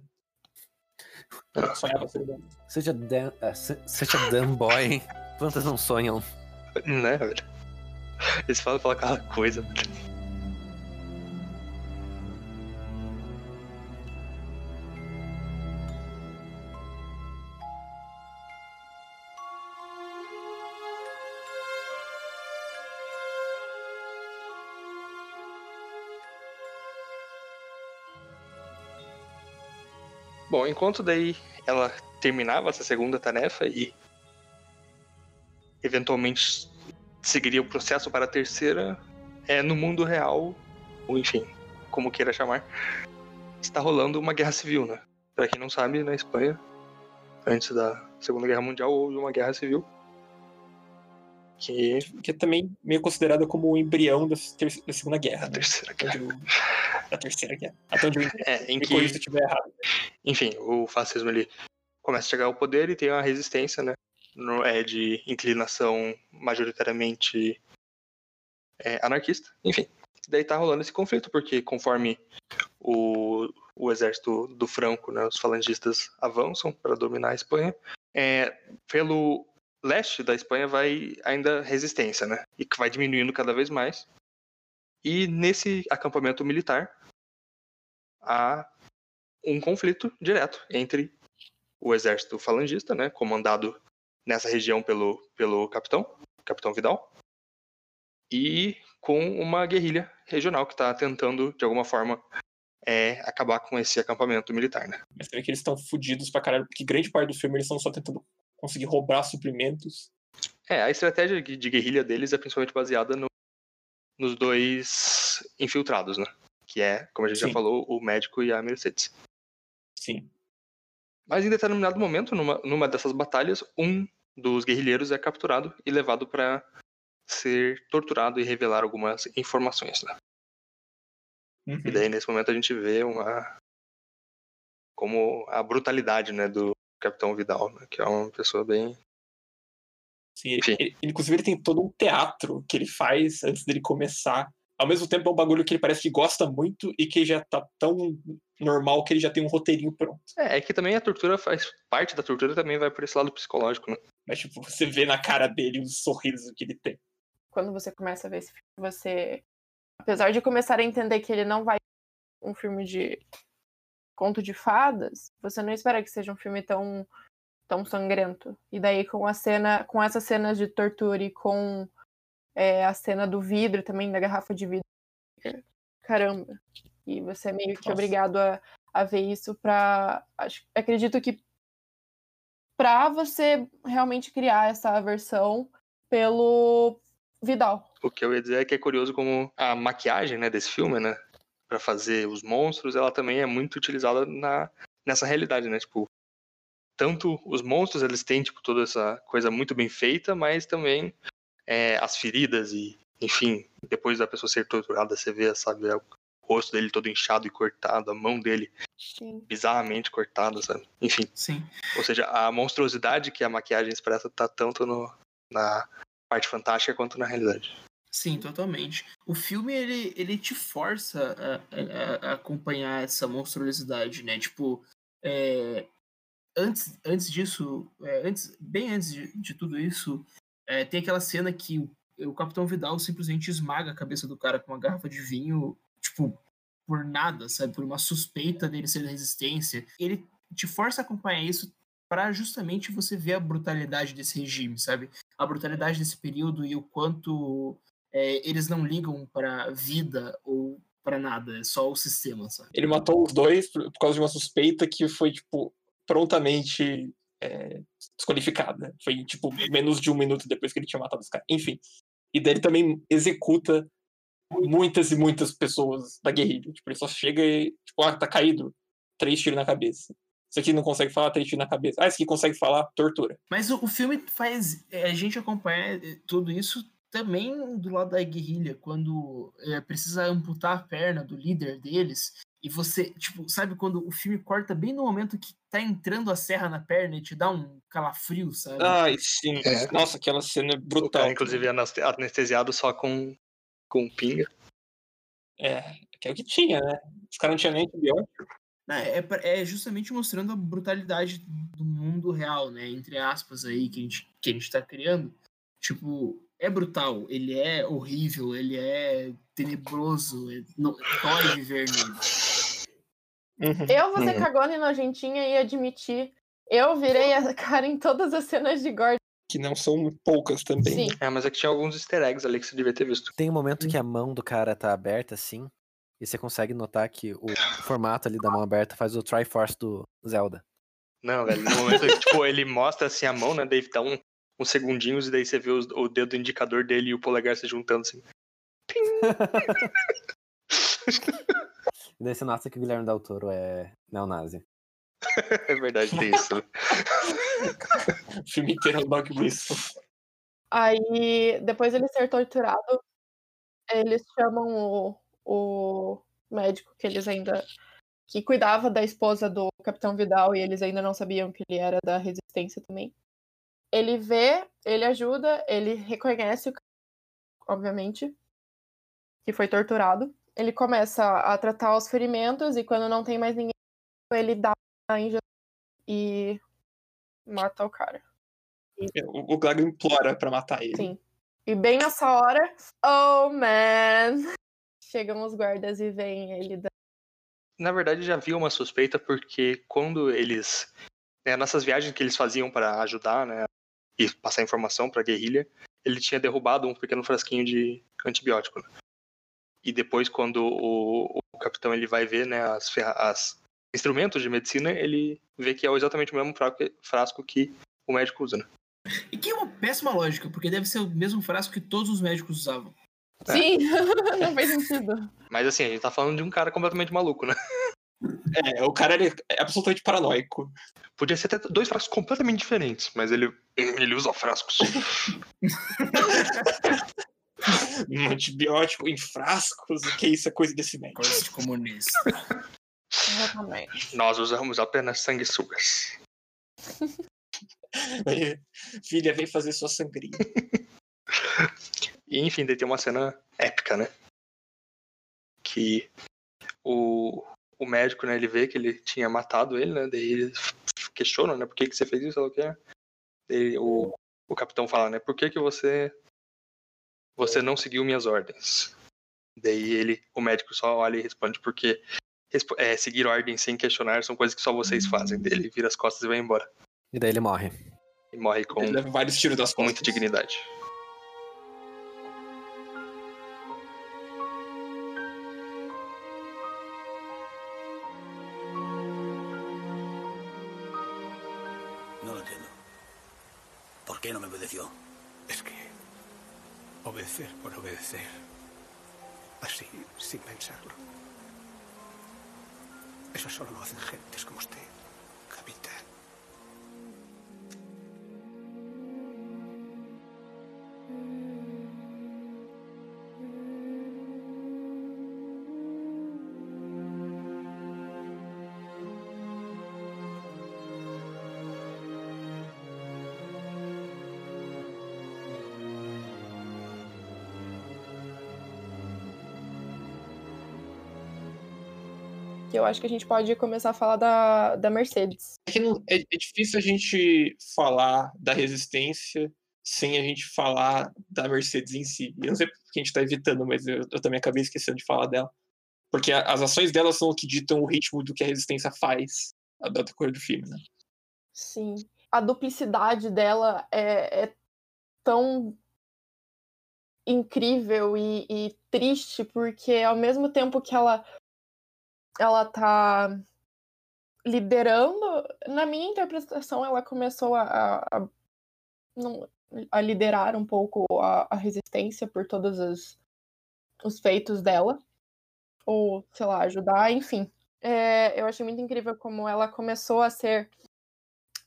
Ela sonhava ser humana. Seja dan, se- seja Dan Boy, hein? Plantas não sonham. Né, velho? Eles falam falar cada coisa, velho. Enquanto daí ela terminava essa segunda tarefa e eventualmente seguiria o processo para a terceira, é no mundo real, ou enfim, como queira chamar, está rolando uma guerra civil, né? Para quem não sabe, na Espanha, antes da Segunda Guerra Mundial, houve uma guerra civil. Que. Que é também meio considerada como o embrião da, da Segunda Guerra. A né? terceira guerra. Da terceira guerra. Até onde eu entendo. É, em que. se estiver errado. enfim, o fascismo ele começa a chegar ao poder e tem uma resistência, né? No- é de inclinação majoritariamente é, anarquista. Enfim, daí tá rolando esse conflito, porque conforme o, o exército do Franco, né, os falangistas avançam para dominar a Espanha, é, pelo leste da Espanha vai ainda resistência, né? E que vai diminuindo cada vez mais. E nesse acampamento militar há um conflito direto entre o exército falangista, né, comandado nessa região pelo, pelo capitão, capitão Vidal, e com uma guerrilha regional que está tentando, de alguma forma, é, acabar com esse acampamento militar, né? Mas vê que eles estão fodidos pra caralho, porque grande parte do filme eles estão só tentando conseguir roubar suprimentos. É, a estratégia de de guerrilha deles é principalmente baseada no- nos dois infiltrados, né? Que é, como a gente já Sim. falou, o médico e a Mercedes. Sim. Mas em determinado momento, numa, numa dessas batalhas, um dos guerrilheiros é capturado e levado para ser torturado e revelar algumas informações. Né? Uhum. E daí, nesse momento, a gente vê uma. como a brutalidade né, do Capitão Vidal, né, que é uma pessoa bem. Sim, ele, ele- inclusive ele tem todo um teatro que ele faz antes dele começar. Ao mesmo tempo é um bagulho que ele parece que gosta muito e que já tá tão normal que ele já tem um roteirinho pronto. É, é que também a tortura faz. parte da tortura também vai por esse lado psicológico, né? Mas tipo, você vê na cara dele o sorriso que ele tem. Quando você começa a ver esse filme, você. Apesar de começar a entender que ele não vai ser um filme de conto de fadas, você não espera que seja um filme tão, tão sangrento. E daí com a cena, com essas cenas de tortura e com é, a cena do vidro também, da garrafa de vidro. Caramba. E você é meio que Nossa. obrigado a, a ver isso pra. Acho, acredito que pra você realmente criar essa aversão pelo Vidal. O que eu ia dizer é que é curioso como a maquiagem né, desse filme, né? Pra fazer os monstros, ela também é muito utilizada na, nessa realidade, né? Tipo, tanto os monstros, eles têm, tipo, toda essa coisa muito bem feita, mas também é, as feridas e, enfim, depois da pessoa ser torturada, você vê, sabe, o rosto dele todo inchado e cortado, a mão dele Sim. bizarramente cortada, sabe? Enfim, Sim. ou seja, a monstruosidade que a maquiagem expressa tá tanto no, na parte fantástica quanto na realidade. Sim, totalmente. O filme, ele, ele te força a, a- a acompanhar essa monstruosidade, né? Tipo, é, antes, antes disso, é, antes, bem antes de, de tudo isso, é, tem aquela cena que o, o Capitão Vidal simplesmente esmaga a cabeça do cara com uma garrafa de vinho, tipo, por nada, sabe? Por uma suspeita dele ser da resistência. Ele te força a acompanhar isso para justamente você ver a brutalidade desse regime, sabe? A brutalidade desse período e o quanto é, eles não ligam para vida ou para nada, é só o sistema, sabe? Ele matou os dois por, por causa de uma suspeita que foi, tipo, prontamente é, desqualificada. Foi, tipo, menos de um minuto depois que ele tinha matado os caras. Enfim. E daí ele também executa muitas e muitas pessoas da guerrilha. Tipo, ele só chega e, tipo, ah, tá caído. Três tiros na cabeça. Esse aqui não consegue falar, três tiros na cabeça. Ah, esse aqui consegue falar, tortura. Mas o, o filme faz é, a gente acompanhar é, tudo isso também do lado da guerrilha, quando é, precisa amputar a perna do líder deles. E você, tipo, sabe quando o filme corta bem no momento que tá entrando a serra na perna e te dá um calafrio, sabe? Ai, sim. É. Nossa, aquela cena é brutal. cara, inclusive, é aneste- anestesiado só com, com pinga. É, que é o que tinha, né? Os caras não tinham nem antibiótico. É, pra- é justamente mostrando a brutalidade do mundo real, né? Entre aspas aí, que a gente, que a gente tá criando. Tipo, é brutal, ele é horrível, ele é tenebroso, é, não, dói viver nele. Uhum. Eu vou ser Uhum. cagona e nojentinha e admitir. Eu virei a cara em todas as cenas de gore. Que não são poucas também. Sim. né? É, mas é que tinha alguns easter eggs ali que você devia ter visto. Tem um momento que a mão do cara tá aberta assim, E você consegue notar que o formato ali da mão aberta faz o Triforce do Zelda. Não, velho, no momento que tipo, ele mostra assim a mão, né? Daí dá um, uns segundinhos e daí você vê os- o dedo indicador dele e o polegar se juntando assim. E daí você nota que o Guilherme Del Toro é neonazi. É verdade, tem isso. né? O filme inteiro é o Dog Whistle. Aí, depois ele ser torturado, eles chamam o, o médico que eles ainda. que cuidava da esposa do Capitão Vidal e eles ainda não sabiam que ele era da resistência também. Ele vê, ele ajuda, ele reconhece o cara, obviamente, que foi torturado. Ele começa a tratar os ferimentos e quando não tem mais ninguém, ele dá a injeção e mata o cara. O, o Glago implora pra matar ele. Sim. E bem nessa hora, oh man! Chegam os guardas e veem ele. Da... Na verdade, já havia uma suspeita porque quando eles. né, nessas viagens que eles faziam para ajudar, né? E passar informação pra guerrilha, ele tinha derrubado um pequeno frasquinho de antibiótico. né? E depois, quando o, o capitão ele vai ver né, as, as instrumentos de medicina, ele vê que é exatamente o mesmo frasco que o médico usa. Né? E que é uma péssima lógica, porque deve ser o mesmo frasco que todos os médicos usavam. É. Sim, não faz sentido. Mas assim, a gente tá falando de um cara completamente maluco, né? É, o cara ele é absolutamente paranoico. Podia ser até dois frascos completamente diferentes, mas ele, ele usa frascos. Um antibiótico em frascos. O que é isso? É coisa desse médico. Coisa de comunista. Exatamente. Nós usamos apenas sanguessugas. Filha, vem fazer sua sangria. E enfim, daí tem uma cena épica, né? Que o, o médico, né, ele vê que ele tinha matado ele, né? Daí ele questiona, né? Por que, que você fez isso? É. Daí o, o capitão fala, né? Por que, que você você não seguiu minhas ordens? Daí ele, o médico só olha e responde, porque é, seguir ordens sem questionar são coisas que só vocês fazem. Daí ele vira as costas e vai embora. E daí ele morre. E morre com Ele leva vários tiros das com muita costas. dignidade. Por obedecer. Así, sin pensarlo. Eso solo lo hacen gentes como usted, capitán. Eu acho que a gente pode começar a falar da, da Mercedes. É, que não- é- é difícil a gente falar da resistência sem a gente falar da Mercedes em si. Eu não sei porque a gente tá evitando, mas eu, eu também acabei esquecendo de falar dela. Porque a- as ações dela são o que ditam o ritmo do que a resistência faz a data cor do filme, né? Sim. A duplicidade dela é, é tão incrível e, e triste, porque ao mesmo tempo que ela, ela tá liderando, na minha interpretação, ela começou a, a, a- liderar um pouco a, a resistência por todos os, os feitos dela. Ou, sei lá, ajudar, enfim. É, eu achei muito incrível como ela começou a ser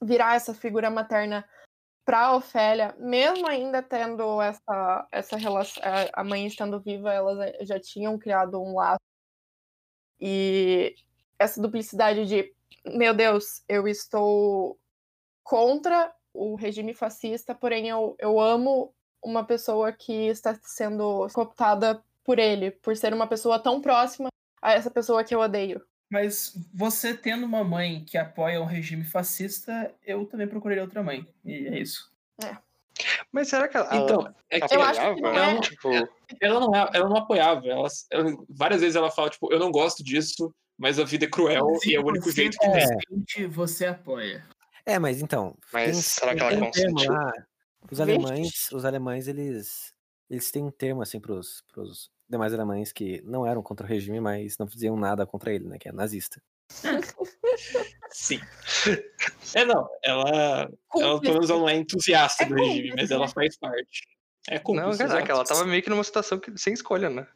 virar essa figura materna para Ofélia, mesmo ainda tendo essa essa relação, a mãe estando viva, elas já tinham criado um laço e essa duplicidade de meu Deus, eu estou contra o regime fascista, porém eu, eu amo uma pessoa que está sendo cooptada por ele, por ser uma pessoa tão próxima a essa pessoa que eu odeio. Mas você tendo uma mãe que apoia um regime fascista, eu também procuraria outra mãe. E é isso. Mas será que ela, Então, é que Eu acho que não apoiava? é- Tipo, ela não, é- ela não apoiava. Ela, ela- várias vezes ela fala, tipo, eu não gosto disso, mas a vida é cruel e é o único jeito que é. você apoia. É, mas então. Mas tem- será que ela consentiu? lá. Os alemães, os alemães, eles, eles têm um termo assim pros, pros demais alemães que não eram contra o regime, mas não faziam nada contra ele, né? Que é nazista. Sim. É, não, ela, ela pelo menos ela não é entusiasta É do regime, cúmplice, mas ela né? faz parte. É Não, cúmplice, caraca, exato. ela tava meio que numa situação que- sem escolha, né?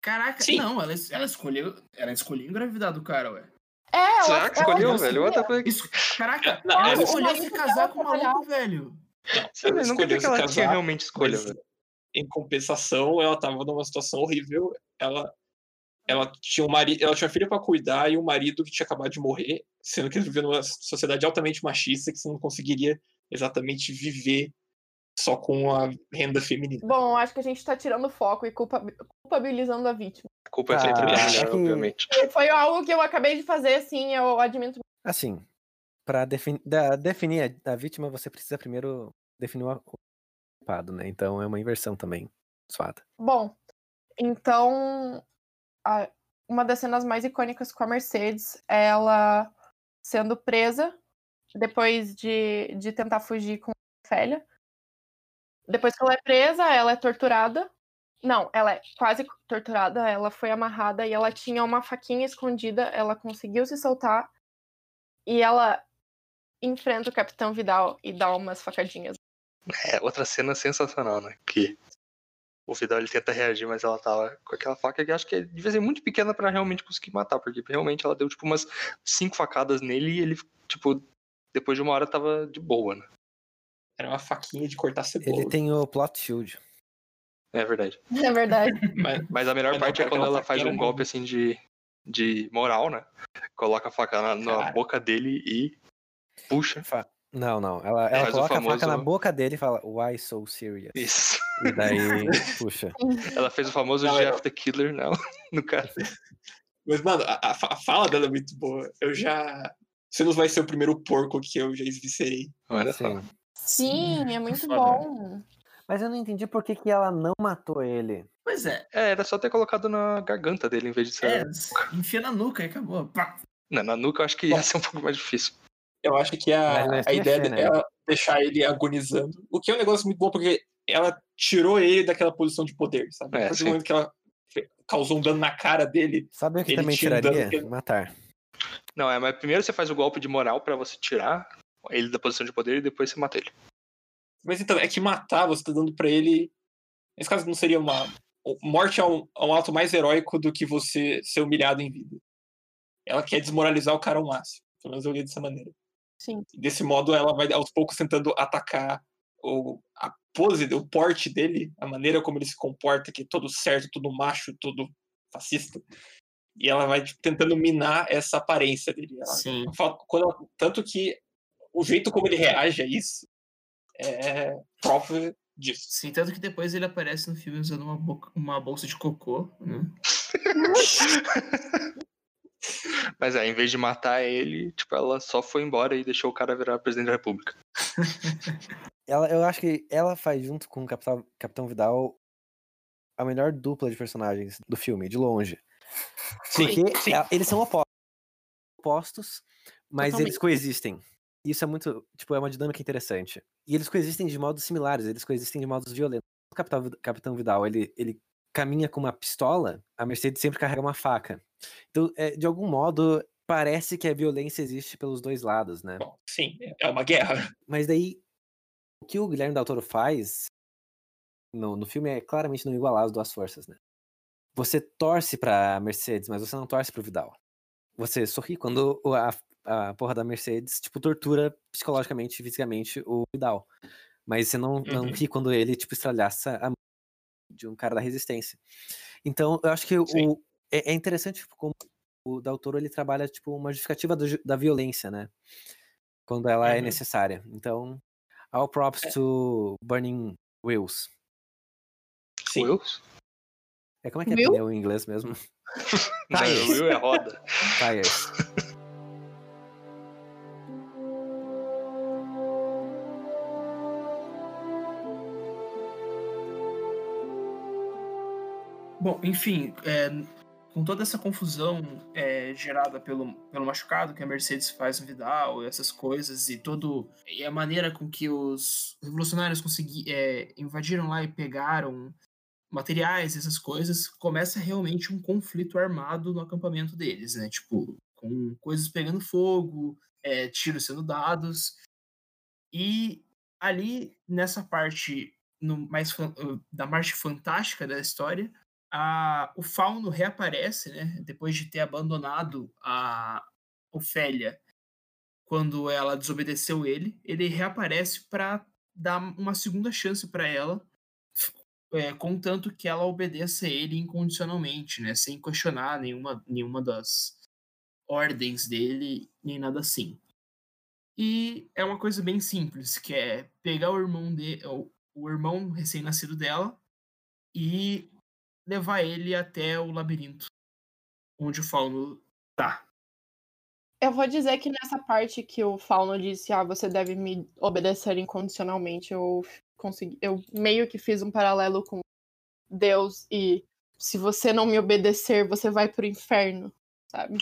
Caraca, Sim. não, ela, ela escolheu. Ela escolheu engravidar do cara, ué. É, ela, Será que ela escolheu, disse velho? que What the fuck? Isso, caraca, Não, ela ela escolheu se casar com o maluco, velho. Sim, Ela não dizer escolheu que ela se tinha casar, realmente escolha, velho. Em compensação, ela tava numa situação horrível. Ela, ela tinha um marido, ela tinha uma filha pra cuidar e um marido que tinha acabado de morrer, sendo que eles viviam numa sociedade altamente machista que você não conseguiria exatamente viver só com a renda feminina. Bom, acho que a gente tá tirando o foco e culpa- culpabilizando a vítima. A culpa é Ah, sempre da é mulher, que- obviamente. Foi algo que eu acabei de fazer, assim, eu admito. Assim, para definir a, a vítima, você precisa primeiro definir o culpado, né? Então é uma inversão também, suada. Bom, então, a- uma das cenas mais icônicas com a Mercedes é ela sendo presa depois de, de tentar fugir com a Ofélia. Depois que ela é presa, ela é torturada. Não, ela é quase torturada, ela foi amarrada e ela tinha uma faquinha escondida, ela conseguiu se soltar e ela enfrenta o Capitão Vidal e dá umas facadinhas. É, outra cena sensacional, né? Que o Vidal ele tenta reagir, mas ela tava com aquela faca que eu acho que devia ser muito pequena pra realmente conseguir matar, porque realmente ela deu tipo umas cinco facadas nele e ele, tipo, depois de uma hora tava de boa, né? Era uma faquinha de cortar cebola. Ele tem o plot shield. É verdade. É verdade. Mas, Mas a melhor Mas parte é quando ela faz um era golpe assim de, de moral, né? Coloca a faca na, na boca dele e puxa. Fa- Não, não. Ela, ela Faz o coloca a faca na famoso- boca dele e fala, why so serious? Isso. E daí, puxa. Ela fez o famoso Não, Jeff the Killer não, no cara. mas, mano, a, a fa- a fala dela é muito boa. Eu já. Você não vai ser o primeiro porco que eu já esvicerei. Olha só. Sim. Sim, é muito Foda. bom. Mas eu não entendi por que, que ela não matou ele. Pois é, É, era só ter colocado na garganta dele em vez de ser. é, enfia na nuca e acabou. Pá. Não, na nuca eu acho que ia ser um pouco mais difícil. Eu acho que a, é a ideia achar, né? dela deixar ele agonizando. O que é um negócio muito bom, porque ela tirou ele daquela posição de poder, sabe? É, do momento que ela causou um dano na cara dele. Sabe o que Ele também tinha um dano tiraria? que- Matar. Não, é, mas primeiro você faz o golpe de moral pra você tirar ele da posição de poder e depois você mata ele. Mas então, é que matar, você tá dando pra ele. Nesse caso, não seria uma. Morte é um, é um ato mais heróico do que você ser humilhado em vida. Ela quer desmoralizar o cara ao máximo. Pelo menos eu li dessa maneira. Sim. Desse modo, ela vai aos poucos tentando atacar o, a pose, o porte dele, a maneira como ele se comporta, que é todo certo, todo macho, todo fascista. E ela vai tipo, tentando minar essa aparência dele. Ela- Sim. Ela- tanto que o jeito como ele reage a isso é prova disso. Sim, tanto que depois ele aparece no filme usando uma, boca- uma bolsa de cocô. Né? Mas é, em vez de matar ele, tipo, ela só foi embora e deixou o cara virar presidente da república. Ela, eu acho que ela faz junto com o Capitão, Capitão Vidal a melhor dupla de personagens do filme, de longe. Sim, Porque sim. a- eles são opo- opostos, mas Totalmente. eles coexistem. Isso é muito, tipo, é uma dinâmica interessante. E eles coexistem de modos similares, eles coexistem de modos violentos. O Capitão, Capitão Vidal, ele, ele caminha com uma pistola, a Mercedes sempre carrega uma faca. Então, é, de algum modo, parece que a violência existe pelos dois lados, né? Bom, sim, é uma guerra. Mas daí, o que o Guilherme Del Toro faz no, no filme é claramente não igualar as duas forças, né? Você torce pra Mercedes, mas você não torce pro Vidal. Você sorri quando a, a porra da Mercedes, tipo, tortura psicologicamente e fisicamente o Vidal. Mas você não, não Uhum. ri quando ele, tipo, estralhaça a mão de um cara da resistência. Então, eu acho que o. é, é interessante tipo, como o Del Toro, ele trabalha, tipo, uma justificativa do da violência, né? Quando ela é Uhum. necessária. Então, all props É. to Burning Wheels. Sim. Wills? É, como é que é Wheel? pneu em inglês mesmo? Não, Tires. Will é roda. Tires. Bom, enfim, é, com toda essa confusão é, gerada pelo, pelo machucado que a Mercedes faz no Vidal, essas coisas, e todo e a maneira com que os revolucionários consegui, é, invadiram lá e pegaram materiais, essas coisas, começa realmente um conflito armado no acampamento deles, né? Tipo, com coisas pegando fogo, é, tiros sendo dados. E ali, nessa parte no, mais da parte fantástica da história, a, o Fauno reaparece, né? Depois de ter abandonado a Ofélia quando ela desobedeceu ele, ele reaparece para dar uma segunda chance para ela, é, contanto que ela obedeça ele incondicionalmente, né? Sem questionar nenhuma, nenhuma das ordens dele, nem nada assim. E é uma coisa bem simples, que é pegar o irmão de, o, o irmão recém-nascido dela e levar ele até o labirinto onde o fauno tá. Eu vou dizer que nessa parte que o Fauno disse, ah, você deve me obedecer incondicionalmente, eu consegui, eu meio que fiz um paralelo com Deus e se você não me obedecer, você vai pro inferno, sabe?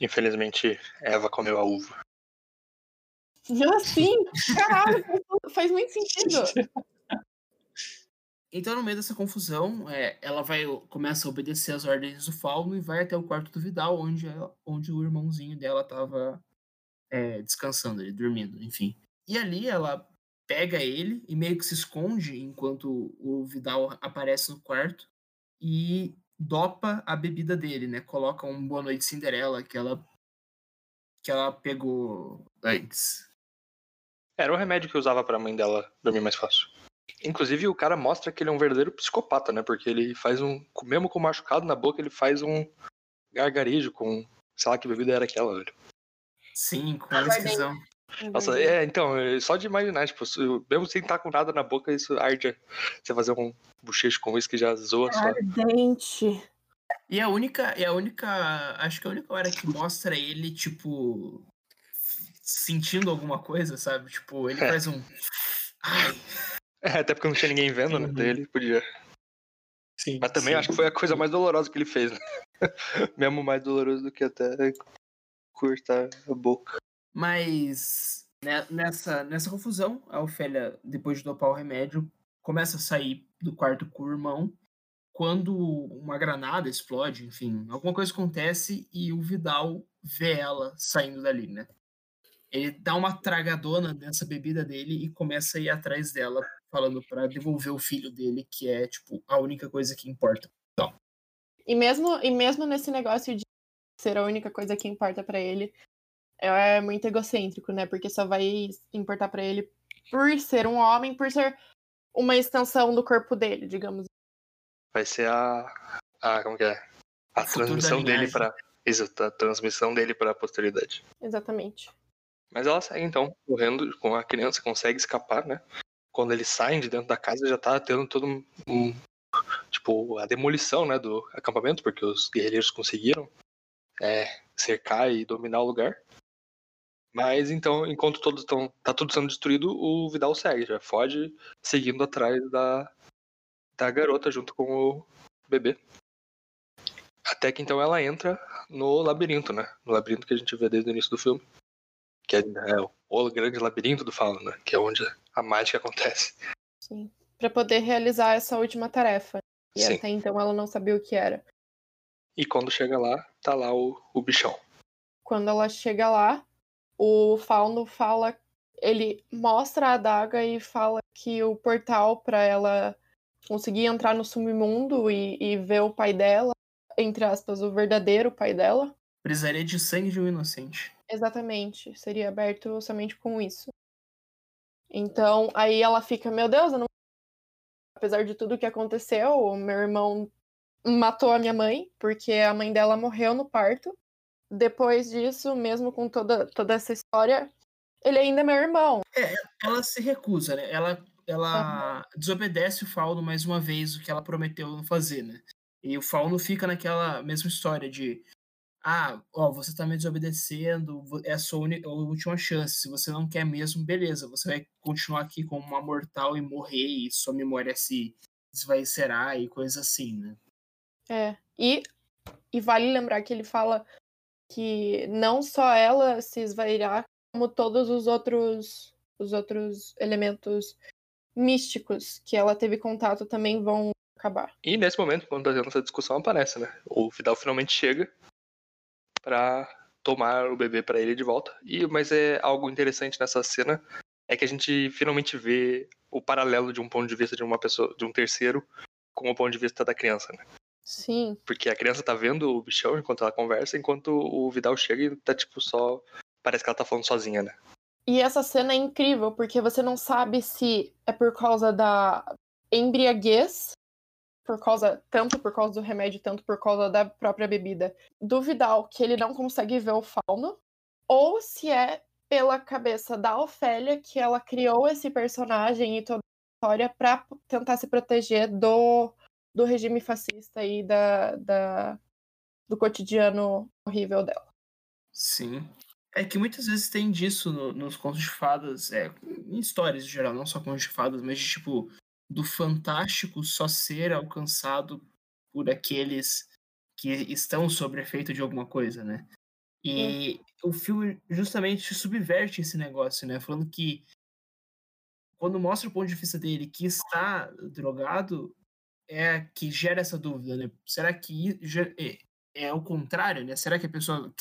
Infelizmente, Eva comeu a uva. Assim, caralho, faz- faz muito sentido. Então, no meio dessa confusão, é, ela vai começa a obedecer as ordens do Fauno e vai até o quarto do Vidal, onde, ela- onde o irmãozinho dela tava é, descansando, ele dormindo, enfim. E ali ela pega ele e meio que se esconde enquanto o Vidal aparece no quarto e dopa a bebida dele, né? Coloca um Boa Noite Cinderela que ela que ela pegou antes. Era o remédio que eu usava pra mãe dela dormir mais fácil. Inclusive, o cara mostra que ele é um verdadeiro psicopata, né? Porque ele faz um. Mesmo com machucado na boca, ele faz um gargarejo com. Sei lá que bebida era aquela, velho. Sim, com a Aguardei. esquisão. Nossa, é, então, é, só de imaginar, tipo, mesmo sem estar com nada na boca, isso arde. Você fazer um bochecho com isso que já zoa só. Ardente. E a única, e a única, acho que a única hora que mostra ele, tipo, sentindo alguma coisa, sabe? Tipo, ele É. faz um. Ai, É, até porque não tinha ninguém vendo, né? Uhum. Ele podia. Sim, Mas também sim. acho que foi a coisa mais dolorosa que ele fez, né? Mesmo mais doloroso do que até cortar a boca. Mas né, nessa, nessa confusão, a Ofélia, depois de dopar o remédio, começa a sair do quarto com o irmão. Quando uma granada explode, enfim, alguma coisa acontece e o Vidal vê ela saindo dali, né? Ele dá uma tragadona nessa bebida dele e começa a ir atrás dela, falando pra devolver o filho dele, que é, tipo, a única coisa que importa. E mesmo, e mesmo nesse negócio de ser a única coisa que importa pra ele, é muito egocêntrico, né? Porque só vai importar pra ele por ser um homem, por ser uma extensão do corpo dele, digamos. Vai ser a. a como que é? A O transmissão dele pra. Exato, a transmissão dele pra posteridade. Exatamente. Mas ela sai então, correndo com a criança, consegue escapar, né? Quando eles saem de dentro da casa, já tá tendo todo um. um- tipo, a demolição, né? Do acampamento, porque os guerreiros conseguiram é, cercar e dominar o lugar. Mas então, enquanto todos estão. tá tudo sendo destruído, o Vidal segue, já foge seguindo atrás da, da garota junto com o bebê. Até que então ela entra no labirinto, né? No labirinto que a gente vê desde o início do filme. Que é, é o grande labirinto do Fauno, né? Que é onde a mágica acontece. Sim. Pra poder realizar essa última tarefa. E Sim. até então ela não sabia o que era. E quando chega lá, tá lá o, o bichão. Quando ela chega lá, o Fauno fala. Ele mostra a adaga e fala que o portal pra ela conseguir entrar no submundo e, e ver o pai dela, entre aspas, o verdadeiro pai dela. Precisaria de sangue de um inocente. Exatamente. Seria aberto somente com isso. Então, aí ela fica, meu Deus, eu não. Apesar de tudo que aconteceu, o meu irmão matou a minha mãe, porque a mãe dela morreu no parto. Depois disso, mesmo com toda, toda essa história, ele ainda é meu irmão. Ela se recusa, né? Ela, ela desobedece o Fauno mais uma vez, o que ela prometeu não fazer, né? E o Fauno fica naquela mesma história de ah, ó, você tá me desobedecendo, é a sua uni- a última chance. Se você não quer mesmo, beleza, você vai continuar aqui como uma mortal e morrer e sua memória se esvaecerá e coisa assim, né? É. E, e vale lembrar que ele fala que não só ela se esvairá, como todos os outros os outros elementos místicos que ela teve contato também vão acabar. E nesse momento, quando tá tendo essa discussão, aparece, né? O Vidal finalmente chega pra tomar o bebê pra ele de volta. E mas é algo interessante nessa cena é que a gente finalmente vê o paralelo de um ponto de vista de uma pessoa, de um terceiro, com o ponto de vista da criança, né? Sim. Porque a criança tá vendo o bichão enquanto ela conversa, enquanto o Vidal chega e tá tipo só parece que ela tá falando sozinha, né? E essa cena é incrível, porque você não sabe se é por causa da embriaguez, por causa, tanto por causa do remédio, tanto por causa da própria bebida do Vidal, que ele não consegue ver o fauno, ou se é pela cabeça da Ofélia, que ela criou esse personagem e toda a história pra tentar se proteger do, do regime fascista e da, da, do cotidiano horrível dela. Sim. É que muitas vezes tem disso no- nos contos de fadas, é, em histórias em geral, não só contos de fadas, mas de tipo, do fantástico só ser alcançado por aqueles que estão sob efeito de alguma coisa, né? E o filme justamente subverte esse negócio, né? Falando que quando mostra o ponto de vista dele que está drogado, é que gera essa dúvida, né? Será que é, é o contrário, né? Será que a pessoa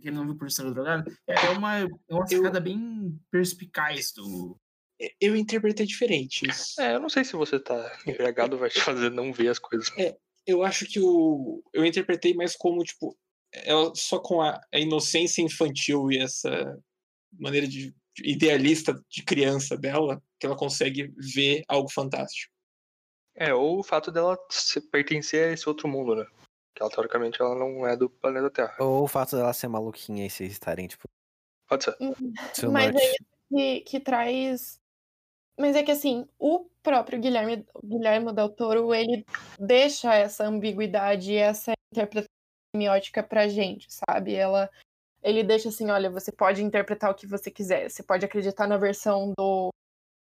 que ele não viu por estar drogado é uma, é uma sacada bem perspicaz do. Eu interpretei diferente isso. É, eu não sei se você tá embriagado vai te fazer não ver as coisas. Eu acho que o. Eu interpretei mais como, tipo, ela só com a, a inocência infantil e essa maneira de de idealista de criança dela, que ela consegue ver algo fantástico. É, ou o fato dela se- pertencer a esse outro mundo, né? Que ela, teoricamente, ela não é do planeta Terra. Ou o fato dela ser maluquinha e vocês estarem, tipo, Pode ser. Mas norte. é isso que, que traz. Mas é que assim, o próprio Guilherme, Guilherme Del Toro, ele deixa essa ambiguidade essa interpretação semiótica pra gente, sabe? Ela, ele deixa assim, olha, você pode interpretar o que você quiser. Você pode acreditar na versão do,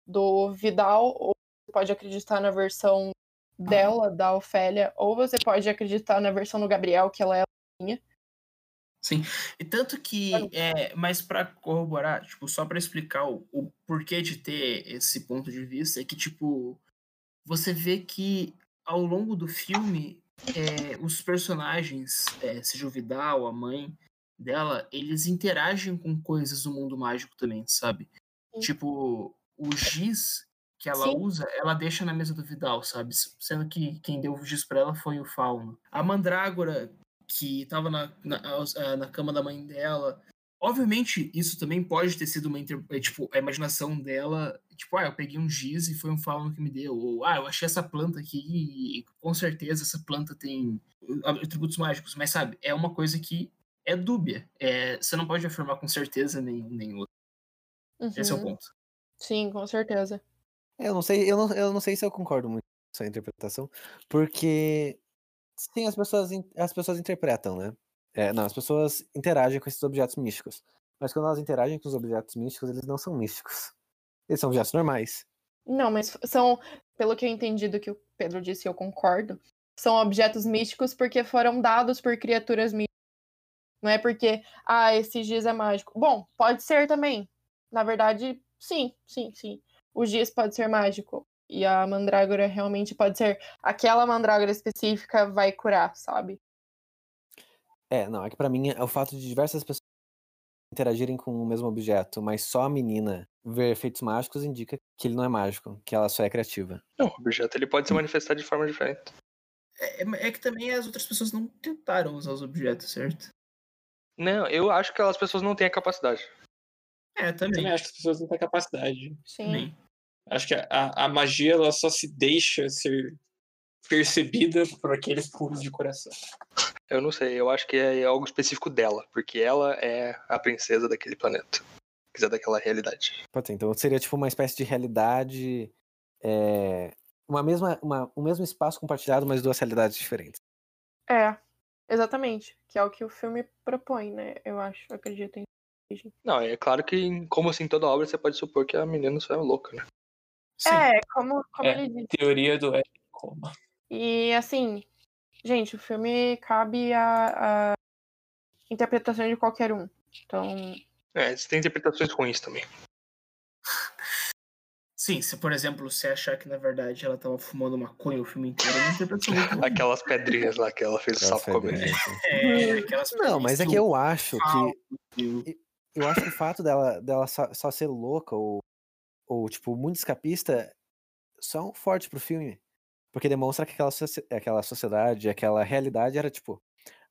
do Vidal, ou você pode acreditar na versão dela, da Ofélia, ou você pode acreditar na versão do Gabriel, que ela é Sim. E tanto que, é, mas para corroborar, tipo, só para explicar o, o porquê de ter esse ponto de vista, é que, tipo, você vê que ao longo do filme, é, os personagens, é, seja o Vidal, a mãe dela, eles interagem com coisas do mundo mágico também, sabe? Sim. Tipo, o giz que ela Sim. usa, ela deixa na mesa do Vidal, sabe? Sendo que quem deu o giz pra ela foi o Fauno. A Mandrágora, que tava na, na, ah, na cama da mãe dela. Obviamente, isso também pode ter sido uma é, tipo, a imaginação dela, tipo, ah, eu peguei um giz e foi um fauno que me deu, ou ah, eu achei essa planta aqui e com certeza essa planta tem atributos mágicos, mas sabe, é uma coisa que é dúbia. É, você não pode afirmar com certeza nenhum nem outro. Esse é o Uhum. ponto. Sim, com certeza. Eu não sei, eu não, eu não sei se eu concordo muito com essa interpretação, porque sim, as pessoas, as pessoas interpretam, né? É, não, as pessoas interagem com esses objetos místicos. Mas quando elas interagem com os objetos místicos, eles não são místicos. Eles são objetos normais. Não, mas são, pelo que eu entendi do que o Pedro disse, eu concordo. São objetos místicos porque foram dados por criaturas místicas. Não é porque, ah, esse giz é mágico. Bom, pode ser também. Na verdade, sim, sim, sim. O giz pode ser mágico. E a mandrágora realmente pode ser. Aquela mandrágora específica vai curar, sabe? É, não, é que pra mim é o fato de diversas pessoas interagirem com o mesmo objeto, mas só a menina ver efeitos mágicos indica que ele não é mágico, que ela só é criativa. Não, o objeto ele pode se manifestar de forma diferente. É, é- é que também as outras pessoas não tentaram usar os objetos, certo? Não, eu acho que as pessoas não têm a capacidade. É, Eu também. também acho que as pessoas não têm capacidade. Sim. também. Acho que a, a magia ela só se deixa ser percebida por aqueles puros de coração. Eu não sei, eu acho que é algo específico dela, porque ela é a princesa daquele planeta. Quiser daquela realidade. Pode ser, então seria tipo uma espécie de realidade. é, uma mesma, uma, o mesmo espaço compartilhado, mas duas realidades diferentes. É, exatamente. Que é o que o filme propõe, né? Eu acho, eu acredito em. Não, é claro que, como assim, toda obra você pode supor que a menina só é louca, né? Sim. É, como, como É. ele disse. Teoria do Eric Coma. E assim, gente, o filme cabe a, a interpretação de qualquer um. Então, É, tem interpretações ruins também. Sim, se por exemplo você achar que na verdade ela tava fumando maconha o filme inteiro, é interpretação muito ruim. Aquelas pedrinhas lá que ela fez o Aquelas sapo comer. pedrinhas. É, aquelas Não, mas é que eu acho que. que. Eu acho que o fato dela, dela só, só ser louca ou, ou, tipo, muito escapista são forte pro filme. Porque demonstra que aquela, aquela sociedade, aquela realidade era, tipo,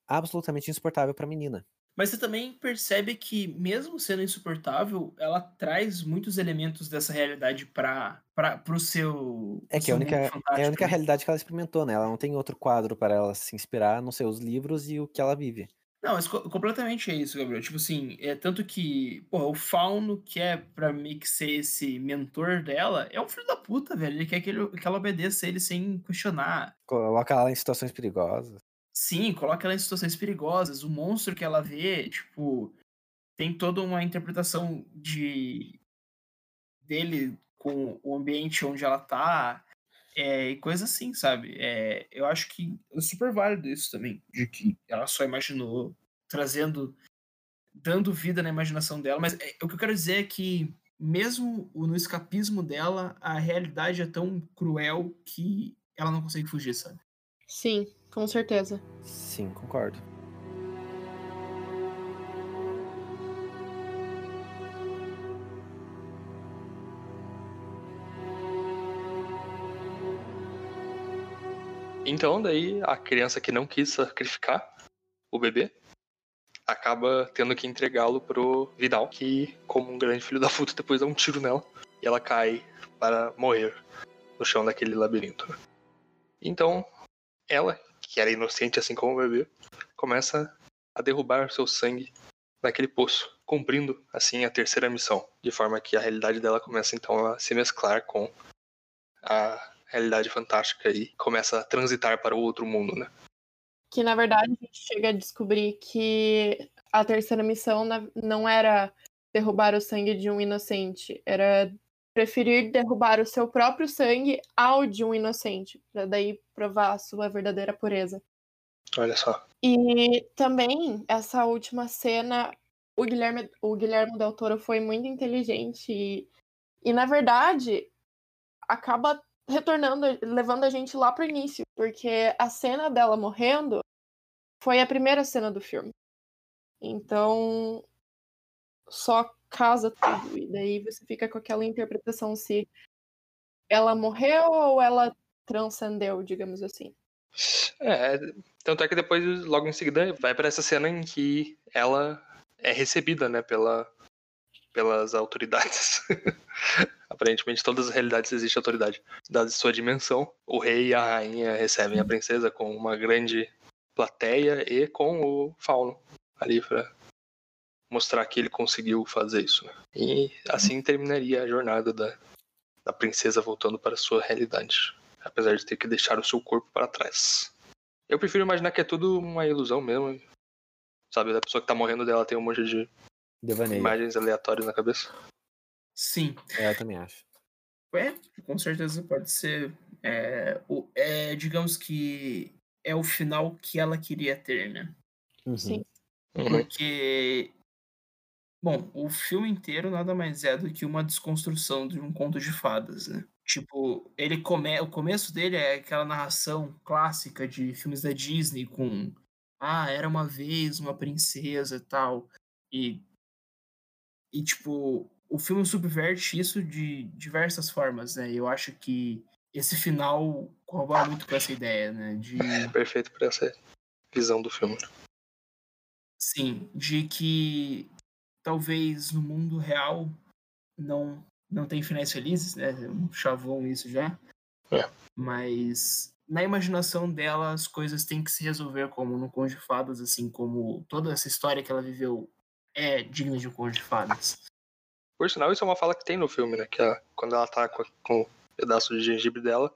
absolutamente insuportável pra menina. Mas você também percebe que, mesmo sendo insuportável, ela traz muitos elementos dessa realidade para o seu. É pro que é seu a única, é a única né? realidade que ela experimentou, né? Ela não tem outro quadro para ela se inspirar, a não ser os livros e o que ela vive. Não, mas co- completamente é isso, Gabriel. Tipo assim, é tanto que, porra, o Fauno, que é pra meio que ser esse mentor dela, é um filho da puta, velho. Ele quer que, ele, que ela obedeça ele sem questionar. Coloca ela em situações perigosas. Sim, coloca ela em situações perigosas. O monstro que ela vê, tipo, tem toda uma interpretação de dele com o ambiente onde ela tá. É, e coisa assim, sabe? É, eu acho que é super válido isso também, de que ela só imaginou, trazendo, dando vida na imaginação dela. Mas é, o que eu quero dizer é que, mesmo no escapismo dela, a realidade é tão cruel que ela não consegue fugir, sabe? Sim, com certeza. Sim, concordo. Então, daí, a criança que não quis sacrificar o bebê acaba tendo que entregá-lo pro Vidal, que, como um grande filho da puta, depois dá um tiro nela e ela cai para morrer no chão daquele labirinto. Então, ela, que era inocente assim como o bebê, começa a derrubar seu sangue naquele poço, cumprindo assim a terceira missão, de forma que a realidade dela começa então a se mesclar com a realidade fantástica e começa a transitar para o outro mundo, né? Que na verdade a gente chega a descobrir que a terceira missão não era derrubar o sangue de um inocente, era preferir derrubar o seu próprio sangue ao de um inocente, para daí provar a sua verdadeira pureza. Olha só. E também essa última cena, o Guilherme, o Guilherme Del Toro foi muito inteligente e, e na verdade acaba retornando, levando a gente lá pro início, porque a cena dela morrendo foi a primeira cena do filme. Então só casa tudo e daí você fica com aquela interpretação se ela morreu ou ela transcendeu, digamos assim. É, tanto é que depois, logo em seguida, vai para essa cena em que ela é recebida, né, pela, pelas autoridades. Aparentemente, todas as realidades existe autoridade. Dada sua dimensão, o rei e a rainha recebem a princesa com uma grande plateia e com o fauno ali pra mostrar que ele conseguiu fazer isso. né? E assim terminaria a jornada da, da princesa voltando para sua realidade apesar de ter que deixar o seu corpo para trás. Eu prefiro imaginar que é tudo uma ilusão mesmo. Sabe, da pessoa que tá morrendo dela tem um monte de Devaneio. imagens aleatórias na cabeça. Sim. É, eu também acho. É, com certeza pode ser. É, o, é, digamos que é o final que ela queria ter, né? Uhum. Sim. Uhum. Porque. Bom, o filme inteiro nada mais é do que uma desconstrução de um conto de fadas, né? Tipo, ele come... o começo dele é aquela narração clássica de filmes da Disney com ah, era uma vez uma princesa e tal. E e tipo, o filme subverte isso de diversas formas, né? Eu acho que esse final corrobora muito com essa ideia, né? De É perfeito para essa visão do filme. Sim, de que talvez no mundo real não não tem finais felizes, né? Um chavão isso já. É. Mas na imaginação dela as coisas têm que se resolver como no Conto de Fadas, assim como toda essa história que ela viveu é digna de um Conto de Fadas. Por sinal, isso é uma fala que tem no filme, né? Que a- quando ela tá com, com o pedaço de gengibre dela,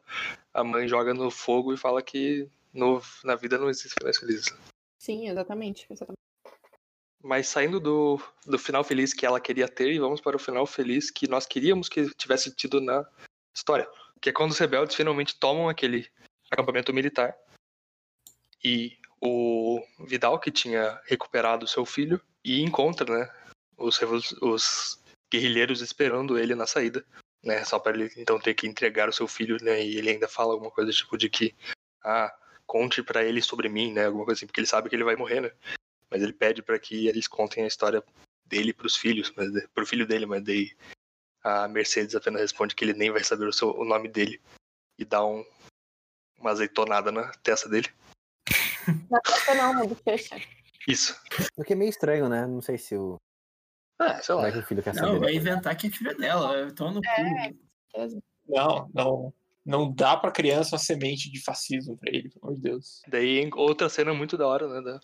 a mãe joga no fogo e fala que no, na vida não existe finais felizes. Sim, exatamente. exatamente. Mas saindo do, do final feliz que ela queria ter, e vamos para o final feliz que nós queríamos que tivesse tido na história. Que é quando os rebeldes finalmente tomam aquele acampamento militar. E o Vidal, que tinha recuperado seu filho, e encontra, né, os, os guerrilheiros esperando ele na saída né? Só para ele então ter que entregar o seu filho, né? E ele ainda fala alguma coisa tipo de que, ah, conte para ele sobre mim, né? Alguma coisa assim, porque ele sabe que ele vai morrer, né? Mas ele pede para que eles contem a história dele para os filhos, mas pro filho dele, mas daí a Mercedes apenas responde que ele nem vai saber o, seu, o nome dele e dá um, uma azeitonada na testa dele. Na testa não, na bochecha. Isso. O que é meio estranho, né? Não sei se o. Ah, sei Como lá. é que o filho quer Não, saber. vai inventar que é filha dela. Então no É. cu. Não, não. Não dá pra criança uma semente de fascismo pra ele, pelo amor de Deus. Daí outra cena muito da hora, né? Da,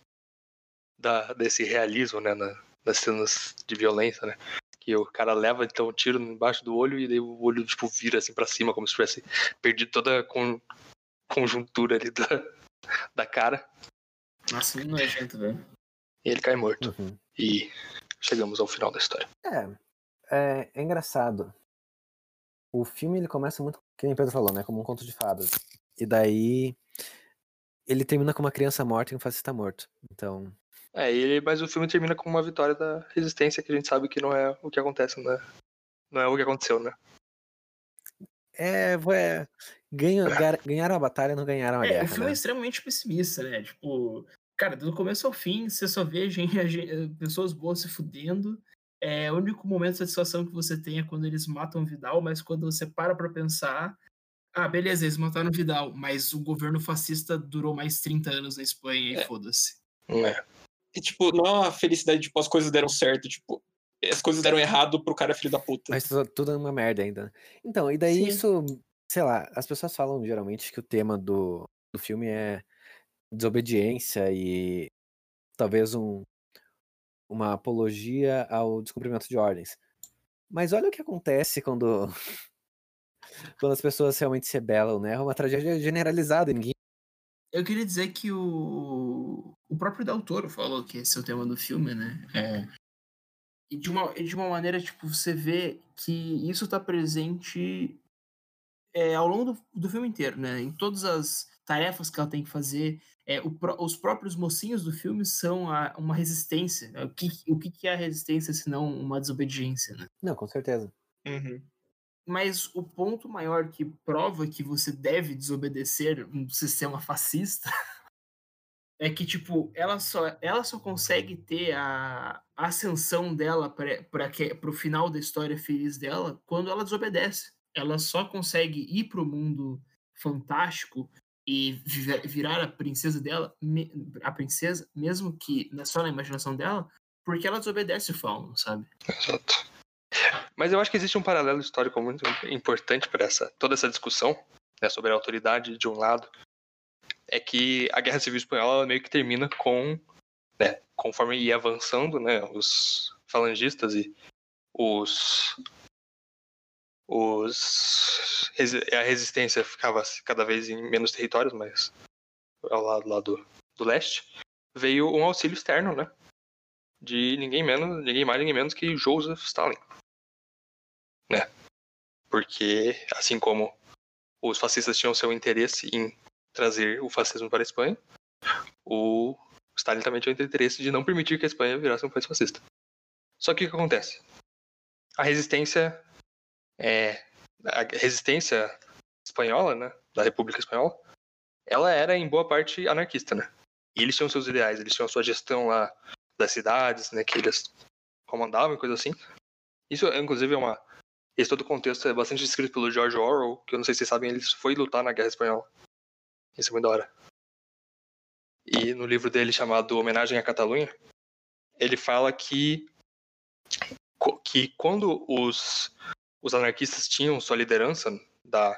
da- desse realismo, né? Na, nas cenas de violência, né? Que o cara leva então um tiro embaixo do olho e daí o olho tipo vira assim pra cima, como se tivesse perdido toda a con- conjuntura ali da, da cara. Nossa, muito nojento, velho. E ele cai morto. Uhum. E chegamos ao final da história. É, é, é engraçado. O filme ele começa muito, que nem o Pedro falou, né? Como um conto de fadas. E daí ele termina com uma criança morta e um fascista morto. Então, É, ele, mas o filme termina com uma vitória da resistência, que a gente sabe que não é o que acontece, né? Não é o que aconteceu, né? é, é ganha, gar- ganharam a batalha, não ganharam a É, o guerra, filme é né? extremamente pessimista, né? Tipo, cara, do começo ao fim, você só vê gente, gen- pessoas boas se fudendo. É, o único momento de satisfação que você tem é quando eles matam o Vidal, mas quando você para pra pensar, ah, beleza, eles mataram o Vidal, mas o governo fascista durou mais 30 anos na Espanha e É. foda-se. É. E, tipo, não é uma felicidade, tipo, as coisas deram certo, tipo, as coisas deram errado pro cara filho da puta. Mas tudo, tudo é uma merda ainda. né? Então, e daí Sim. isso, sei lá, as pessoas falam geralmente que o tema do, do filme é desobediência e talvez um, uma apologia ao descumprimento de ordens. Mas olha o que acontece quando quando as pessoas realmente se rebelam, né? É uma tragédia generalizada, ninguém Eu queria dizer que o, o próprio Del Toro falou que esse é o tema do filme, né? É, e de uma, de uma maneira, tipo, você vê que isso tá presente é, ao longo do, do filme inteiro, né? Em todas as tarefas que ela tem que fazer. É, o os próprios mocinhos do filme são a- uma resistência. né? O, que, o que que é a resistência se não uma desobediência, né? Não, com certeza. Uhum. Mas o ponto maior que prova que você deve desobedecer um sistema fascista é que, tipo, ela só, ela só consegue ter a ascensão dela para o final da história feliz dela quando ela desobedece. Ela só consegue ir pro mundo fantástico e vi- virar a princesa dela, a princesa, mesmo que é só na imaginação dela, porque ela desobedece o Fauno, sabe? Exato. Mas eu acho que existe um paralelo histórico muito importante para essa toda essa discussão né, sobre a autoridade de um lado. É que a Guerra Civil Espanhola meio que termina com, né, conforme ia avançando, né, os falangistas e os os a resistência ficava cada vez em menos territórios, mas ao lado do, do leste, veio um auxílio externo, né? De ninguém menos, ninguém mais, ninguém menos que Joseph Stalin. Né? Porque, assim como os fascistas tinham seu interesse em trazer o fascismo para a Espanha, o Stalin também tinha o interesse de não permitir que a Espanha virasse um país fascista. Só que o que acontece? A resistência é a resistência espanhola, né, da República Espanhola, ela era em boa parte anarquista, né? E eles tinham seus ideais, eles tinham a sua gestão lá das cidades, né, que eles comandavam e coisa assim. Isso, inclusive, é uma esse todo contexto é bastante descrito pelo George Orwell, que eu não sei se vocês sabem, ele foi lutar na Guerra Espanhola. Isso é muito da hora. E no livro dele chamado Homenagem à Catalunha, ele fala que que quando os os anarquistas tinham sua liderança da,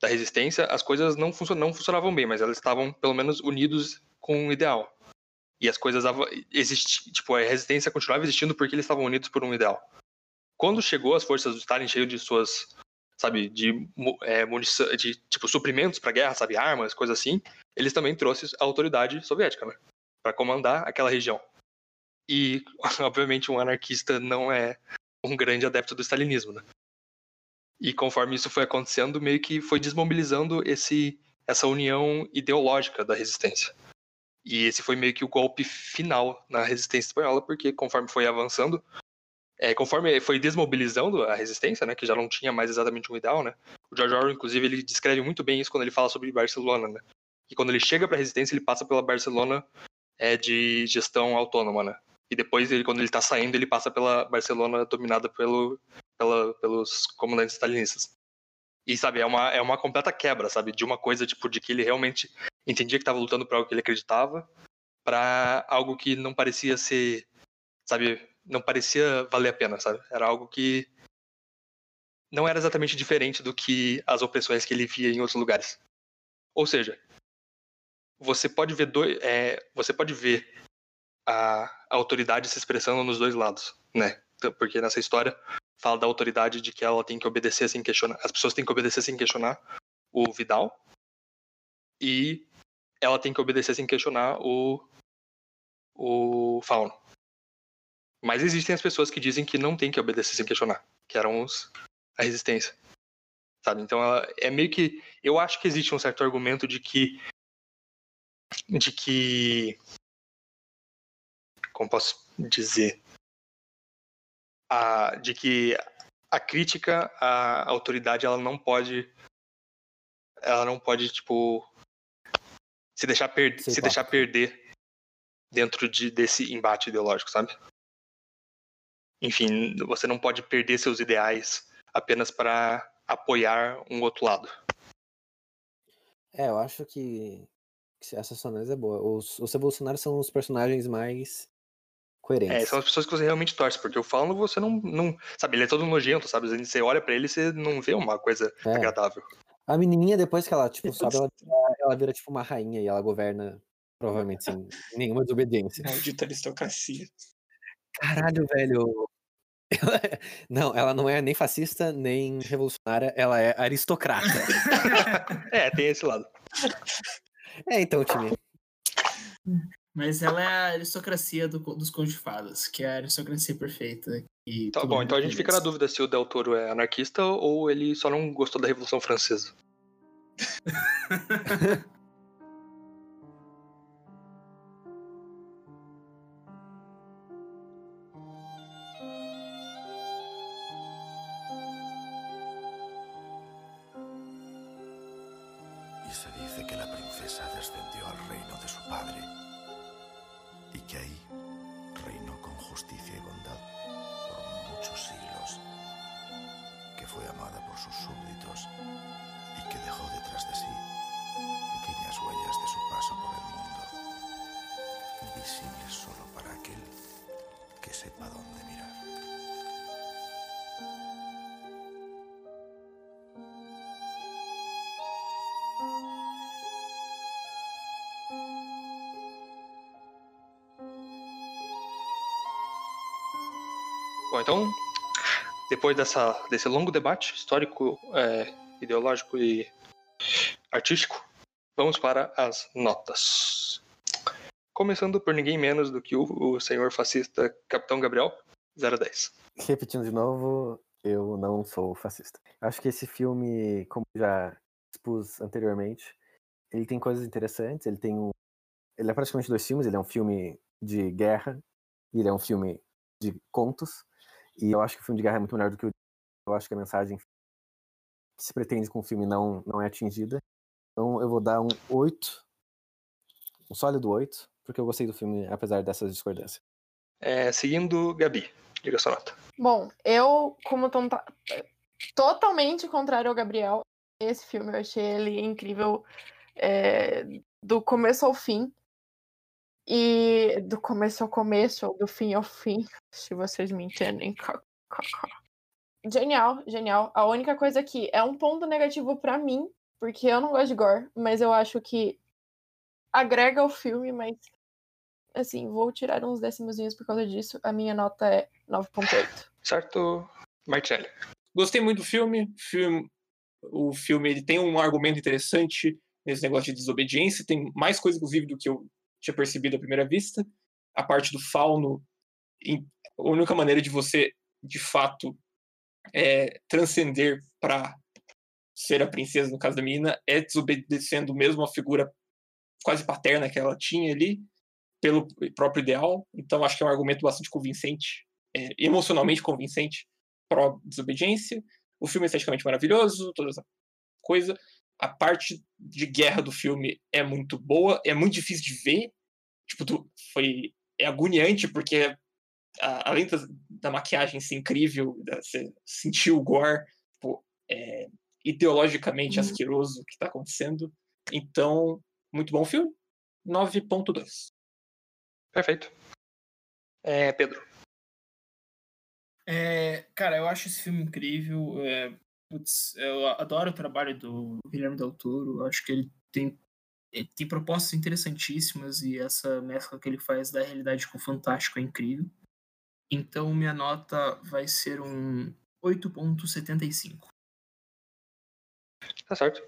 da resistência, as coisas não, funcio- não funcionavam bem, mas elas estavam pelo menos unidos com um ideal. E as coisas ava- existi, tipo, a resistência continuava existindo porque eles estavam unidos por um ideal. Quando chegou as forças do Stalin cheio de suas, sabe, de, é, munição, de tipo suprimentos para guerra, sabe, armas, coisas assim, eles também trouxeram a autoridade soviética, né, para comandar aquela região. E obviamente um anarquista não é um grande adepto do stalinismo, né? E conforme isso foi acontecendo, meio que foi desmobilizando esse essa união ideológica da resistência. E esse foi meio que o golpe final na resistência espanhola, porque conforme foi avançando, é, conforme foi desmobilizando a resistência, né, que já não tinha mais exatamente um ideal, né, o George Orwell, inclusive, ele descreve muito bem isso quando ele fala sobre Barcelona, né, e quando ele chega para a resistência, ele passa pela Barcelona é, de gestão autônoma, né, e depois, ele, quando ele está saindo, ele passa pela Barcelona dominada pelo, pela, pelos comandantes stalinistas. E, sabe, é uma, é uma completa quebra, sabe, de uma coisa, tipo, de que ele realmente entendia que estava lutando por algo que ele acreditava, para algo que não parecia ser, sabe, não parecia valer a pena, sabe? Era algo que não era exatamente diferente do que as opressões que ele via em outros lugares. Ou seja, você pode ver dois, é, você pode ver a, a autoridade se expressando nos dois lados, né? Então, porque nessa história fala da autoridade de que ela tem que obedecer sem questionar, as pessoas têm que obedecer sem questionar o Vidal e ela tem que obedecer sem questionar o o Fauno. Mas existem as pessoas que dizem que não tem que obedecer sem questionar, que eram os a resistência. Sabe? Então ela, é meio que eu acho que existe um certo argumento de que de que como posso dizer a, de que a crítica à autoridade ela não pode ela não pode tipo se deixar, per se deixar perder dentro de, desse embate ideológico, sabe? Enfim, você não pode perder seus ideais apenas para apoiar um outro lado. É, eu acho que, que essa análise é boa. Os, os revolucionários são os personagens mais coerentes. É, são as pessoas que você realmente torce, porque o Fauno você não, não. Sabe, ele é todo nojento, sabe? Você olha para ele e você não vê uma coisa é. agradável. A menininha, depois que ela, tipo, sobe, ela, ela vira, tipo, uma rainha e ela governa Provavelmente sem nenhuma desobediência. Maldita aristocracia. Caralho, velho. Ela é... Não, ela não é nem fascista, nem revolucionária, ela é aristocrata. é, tem esse lado. É, então, time. Mas ela é a aristocracia do, dos contos de fadas, que é a aristocracia perfeita. E tá bom, então a gente fica na dúvida se o Del Toro é anarquista ou ele só não gostou da Revolução Francesa. que ahí reinó con justicia y bondad por muchos siglos, que fue amada por sus súbditos y que dejó detrás de sí pequeñas huellas de su paso por el mundo, visibles solo para aquel que sepa dónde mirar. Bom, então, depois dessa, desse longo debate histórico, é, ideológico e artístico, vamos para as notas. Começando por ninguém menos do que o, o senhor fascista Capitão Gabriel, 0 a 10. Repetindo de novo, eu não sou fascista. Acho que esse filme, como já expus anteriormente, ele tem coisas interessantes, ele tem um... Ele é praticamente dois filmes, ele é um filme de guerra e ele é um filme de contos. E eu acho que o filme de guerra é muito melhor do que o. Eu acho que a mensagem que se pretende com o filme não, não é atingida. Então eu vou dar um 8, um sólido 8, porque eu gostei do filme, apesar dessas discordâncias. É, seguindo, Gabi, diga sua nota. Bom, eu, como tonta... totalmente contrário ao Gabriel, esse filme eu achei ele incrível é, do começo ao fim. E do começo ao começo, ou do fim ao fim, se vocês me entendem. Genial, genial. A única coisa que é um ponto negativo para mim, porque eu não gosto de gore, mas eu acho que agrega ao filme, mas assim, vou tirar uns décimozinhos por causa disso. A minha nota é 9.8. Certo, Marcelli. Gostei muito do filme. filme. O filme ele tem um argumento interessante nesse negócio de desobediência. Tem mais coisa, inclusive, do que eu tinha percebido à primeira vista. A parte do fauno, a única maneira de você, de fato, é, transcender para ser a princesa, no caso da menina, é desobedecendo mesmo a figura quase paterna que ela tinha ali, pelo próprio ideal. Então, acho que é um argumento bastante convincente é, emocionalmente convincente pró-desobediência. O filme é esteticamente maravilhoso, toda essa coisa. A parte de guerra do filme é muito boa, é muito difícil de ver. Tipo, tu, foi é agoniante porque a, além da, da, maquiagem ser incrível, da, você sentir o gore, tipo, é ideologicamente uhum. asqueroso o que está acontecendo. Então, muito bom filme. 9.2. Perfeito. É, Pedro. É, cara, eu acho esse filme incrível. É, putz, eu adoro o trabalho do Guilherme Del Toro. Acho que ele tem, ele tem propostas interessantíssimas e essa mescla que ele faz da realidade com o fantástico é incrível. Então, minha nota vai ser um 8.75. Tá certo.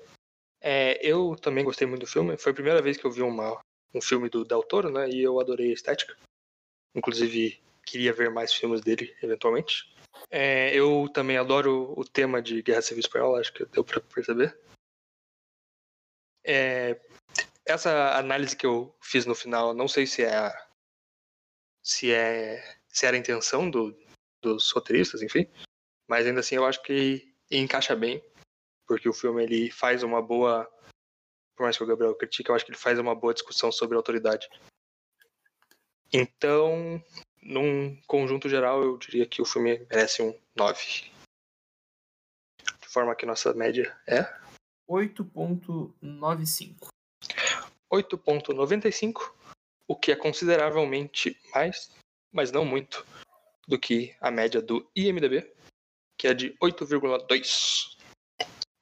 É, eu também gostei muito do filme. Foi a primeira vez que eu vi uma, um filme do Del Toro, né? E eu adorei a estética. Inclusive, queria ver mais filmes dele, eventualmente. É, eu também adoro o tema de Guerra Civil Espanhola, acho que deu pra perceber. É, essa análise que eu fiz no final, não sei se é se é se era a intenção do, dos roteiristas, enfim, mas ainda assim eu acho que encaixa bem porque o filme ele faz uma boa, por mais que o Gabriel critique, eu acho que ele faz uma boa discussão sobre autoridade. Então, num conjunto geral, eu diria que o filme merece um 9. De forma que nossa média é 8.95. 8.95, o que é consideravelmente mais, mas não muito, do que a média do IMDB, que é de 8,2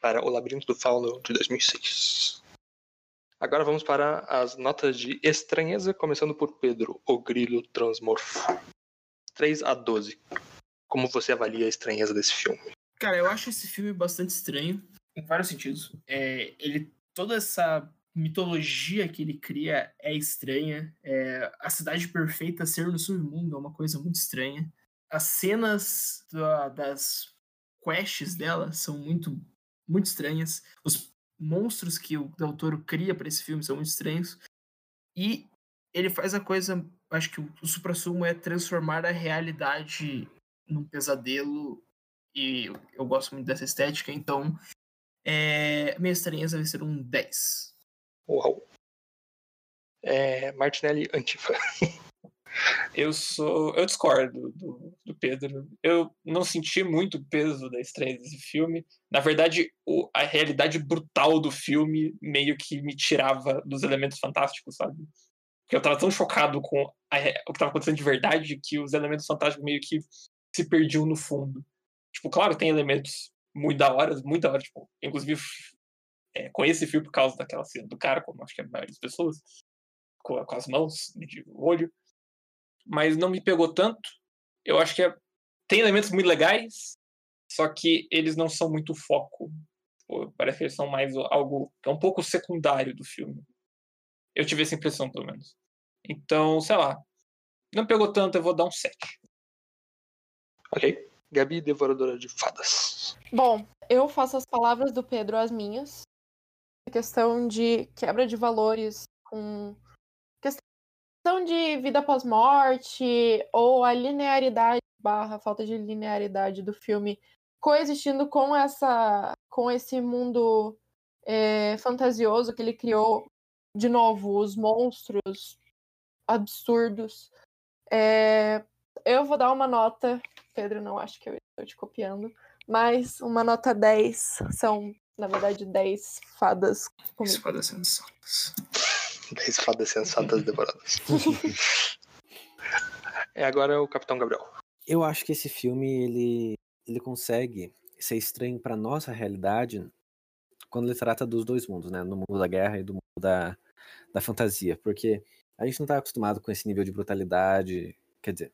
para O Labirinto do Fauno de 2006. Agora vamos para as notas de estranheza, começando por Pedro, o grilo transmorfo. 3 a 12. Como você avalia a estranheza desse filme? Cara, eu acho esse filme bastante estranho, em vários sentidos. É, ele toda essa mitologia que ele cria é estranha. É, a cidade perfeita ser no submundo é uma coisa muito estranha. As cenas da, das quests dela são muito muito estranhas. Os monstros que o Del Toro cria para esse filme são muito estranhos. E ele faz a coisa, acho que o, supra-sumo é transformar a realidade num pesadelo. E eu, gosto muito dessa estética, então é, minha estranheza vai ser um 10. Uau. É, Martinelli Antifa. Eu sou. Eu discordo do, do Pedro. Eu não senti muito o peso da estreia desse filme. Na verdade, o, a realidade brutal do filme meio que me tirava dos elementos fantásticos, sabe? Porque eu tava tão chocado com a, o que tava acontecendo de verdade que os elementos fantásticos meio que se perdiam no fundo. Tipo, claro, tem elementos muito da hora, muito da hora. Tipo, inclusive, é, conheci esse filme por causa daquela cena do cara, como acho que a maioria das pessoas, com, com as mãos de olho mas não me pegou tanto. Eu acho que é, tem elementos muito legais, só que eles não são muito foco. Pô, parece que eles são mais algo que é um pouco secundário do filme. Eu tive essa impressão, pelo menos. Então, sei lá. Não pegou tanto, eu vou dar um 7. Ok. Gabi, devoradora de fadas. Bom, eu faço as palavras do Pedro as minhas. A questão de quebra de valores com questão de vida pós-morte ou a linearidade barra falta de linearidade do filme coexistindo com essa com esse mundo é, fantasioso que ele criou de novo os monstros absurdos é, eu vou dar uma nota Pedro não acho que eu estou te copiando mas uma nota 10 são na verdade 10 fadas comigo. fadas sensatas 10 fadas sensatas devoradas. é agora o Capitão Gabriel. Eu acho que esse filme ele, ele consegue ser estranho para nossa realidade quando ele trata dos dois mundos, né? No mundo da guerra e do mundo da, da fantasia. Porque a gente não tá acostumado com esse nível de brutalidade. Quer dizer,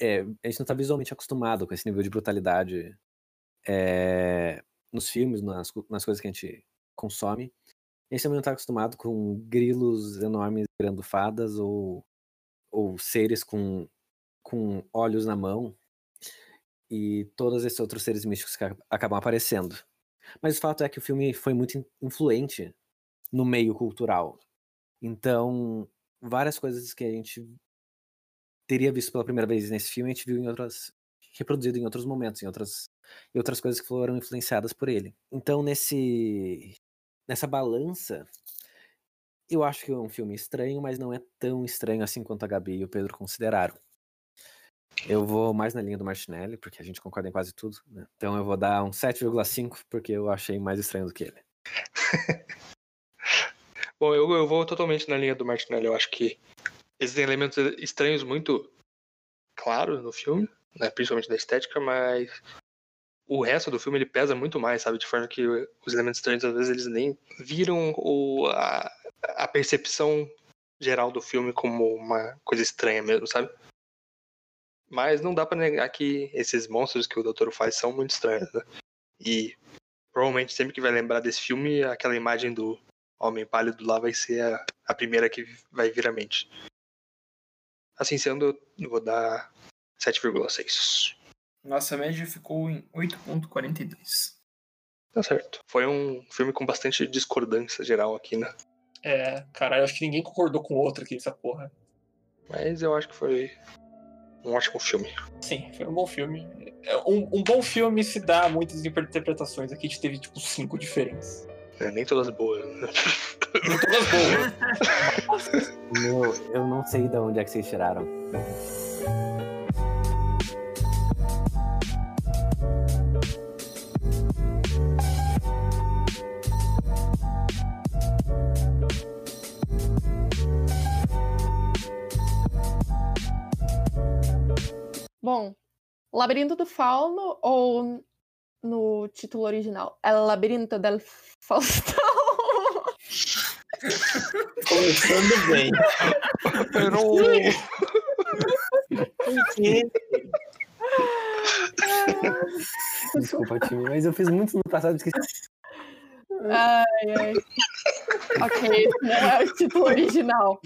é, a gente não tá visualmente acostumado com esse nível de brutalidade é, nos filmes, nas, nas coisas que a gente consome. Gente também não está acostumado com grilos enormes virando fadas ou, ou seres com, com olhos na mão e todos esses outros seres místicos que acabam aparecendo. Mas o fato é que o filme foi muito influente no meio cultural. Então, várias coisas que a gente teria visto pela primeira vez nesse filme, a gente viu em outras reproduzido em outros momentos, em outras e outras coisas que foram influenciadas por ele. Então nesse nessa balança, eu acho que é um filme estranho, mas não é tão estranho assim quanto a Gabi e o Pedro consideraram. Eu vou mais na linha do Martinelli, porque a gente concorda em quase tudo. Né? Então eu vou dar um 7,5, porque eu achei mais estranho do que ele. Bom, eu, eu vou totalmente na linha do Martinelli. Eu acho que existem elementos estranhos muito claros no filme, né? principalmente da estética, mas o resto do filme ele pesa muito mais, sabe? De forma que os elementos estranhos às vezes eles nem viram o, a, a percepção geral do filme como uma coisa estranha mesmo, sabe? Mas não dá para negar que esses monstros que o Doutor faz são muito estranhos, né? E provavelmente sempre que vai lembrar desse filme, aquela imagem do Homem Pálido lá vai ser a, a primeira que vai vir à mente. Assim sendo, eu vou dar 7,6. Nossa média ficou em 8,42. Tá certo. Foi um filme com bastante discordância geral aqui, né? É, cara, eu acho que ninguém concordou com o outro aqui nessa porra. Mas eu acho que foi um ótimo filme. Sim, foi um bom filme. É, um, um bom filme se dá muitas interpretações. Aqui a gente teve, tipo, cinco diferentes. É, nem todas boas. Né? Nem todas boas. Meu, eu não sei de onde é que vocês tiraram. Bom, Labirinto do Fauno ou no título original? É Labirinto del Faustão. Começando bem. Pero... Desculpa, time, mas eu fiz muito no passado, esqueci. Ai, ai. ok, não é o título original,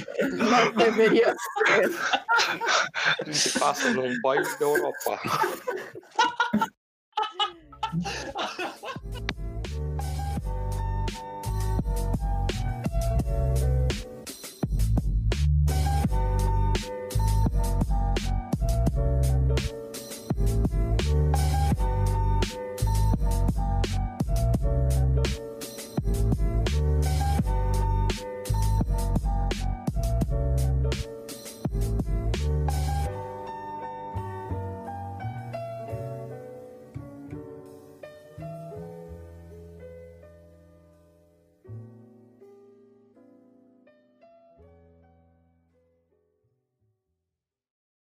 mas deveria ser. Se passa num boy da Europa.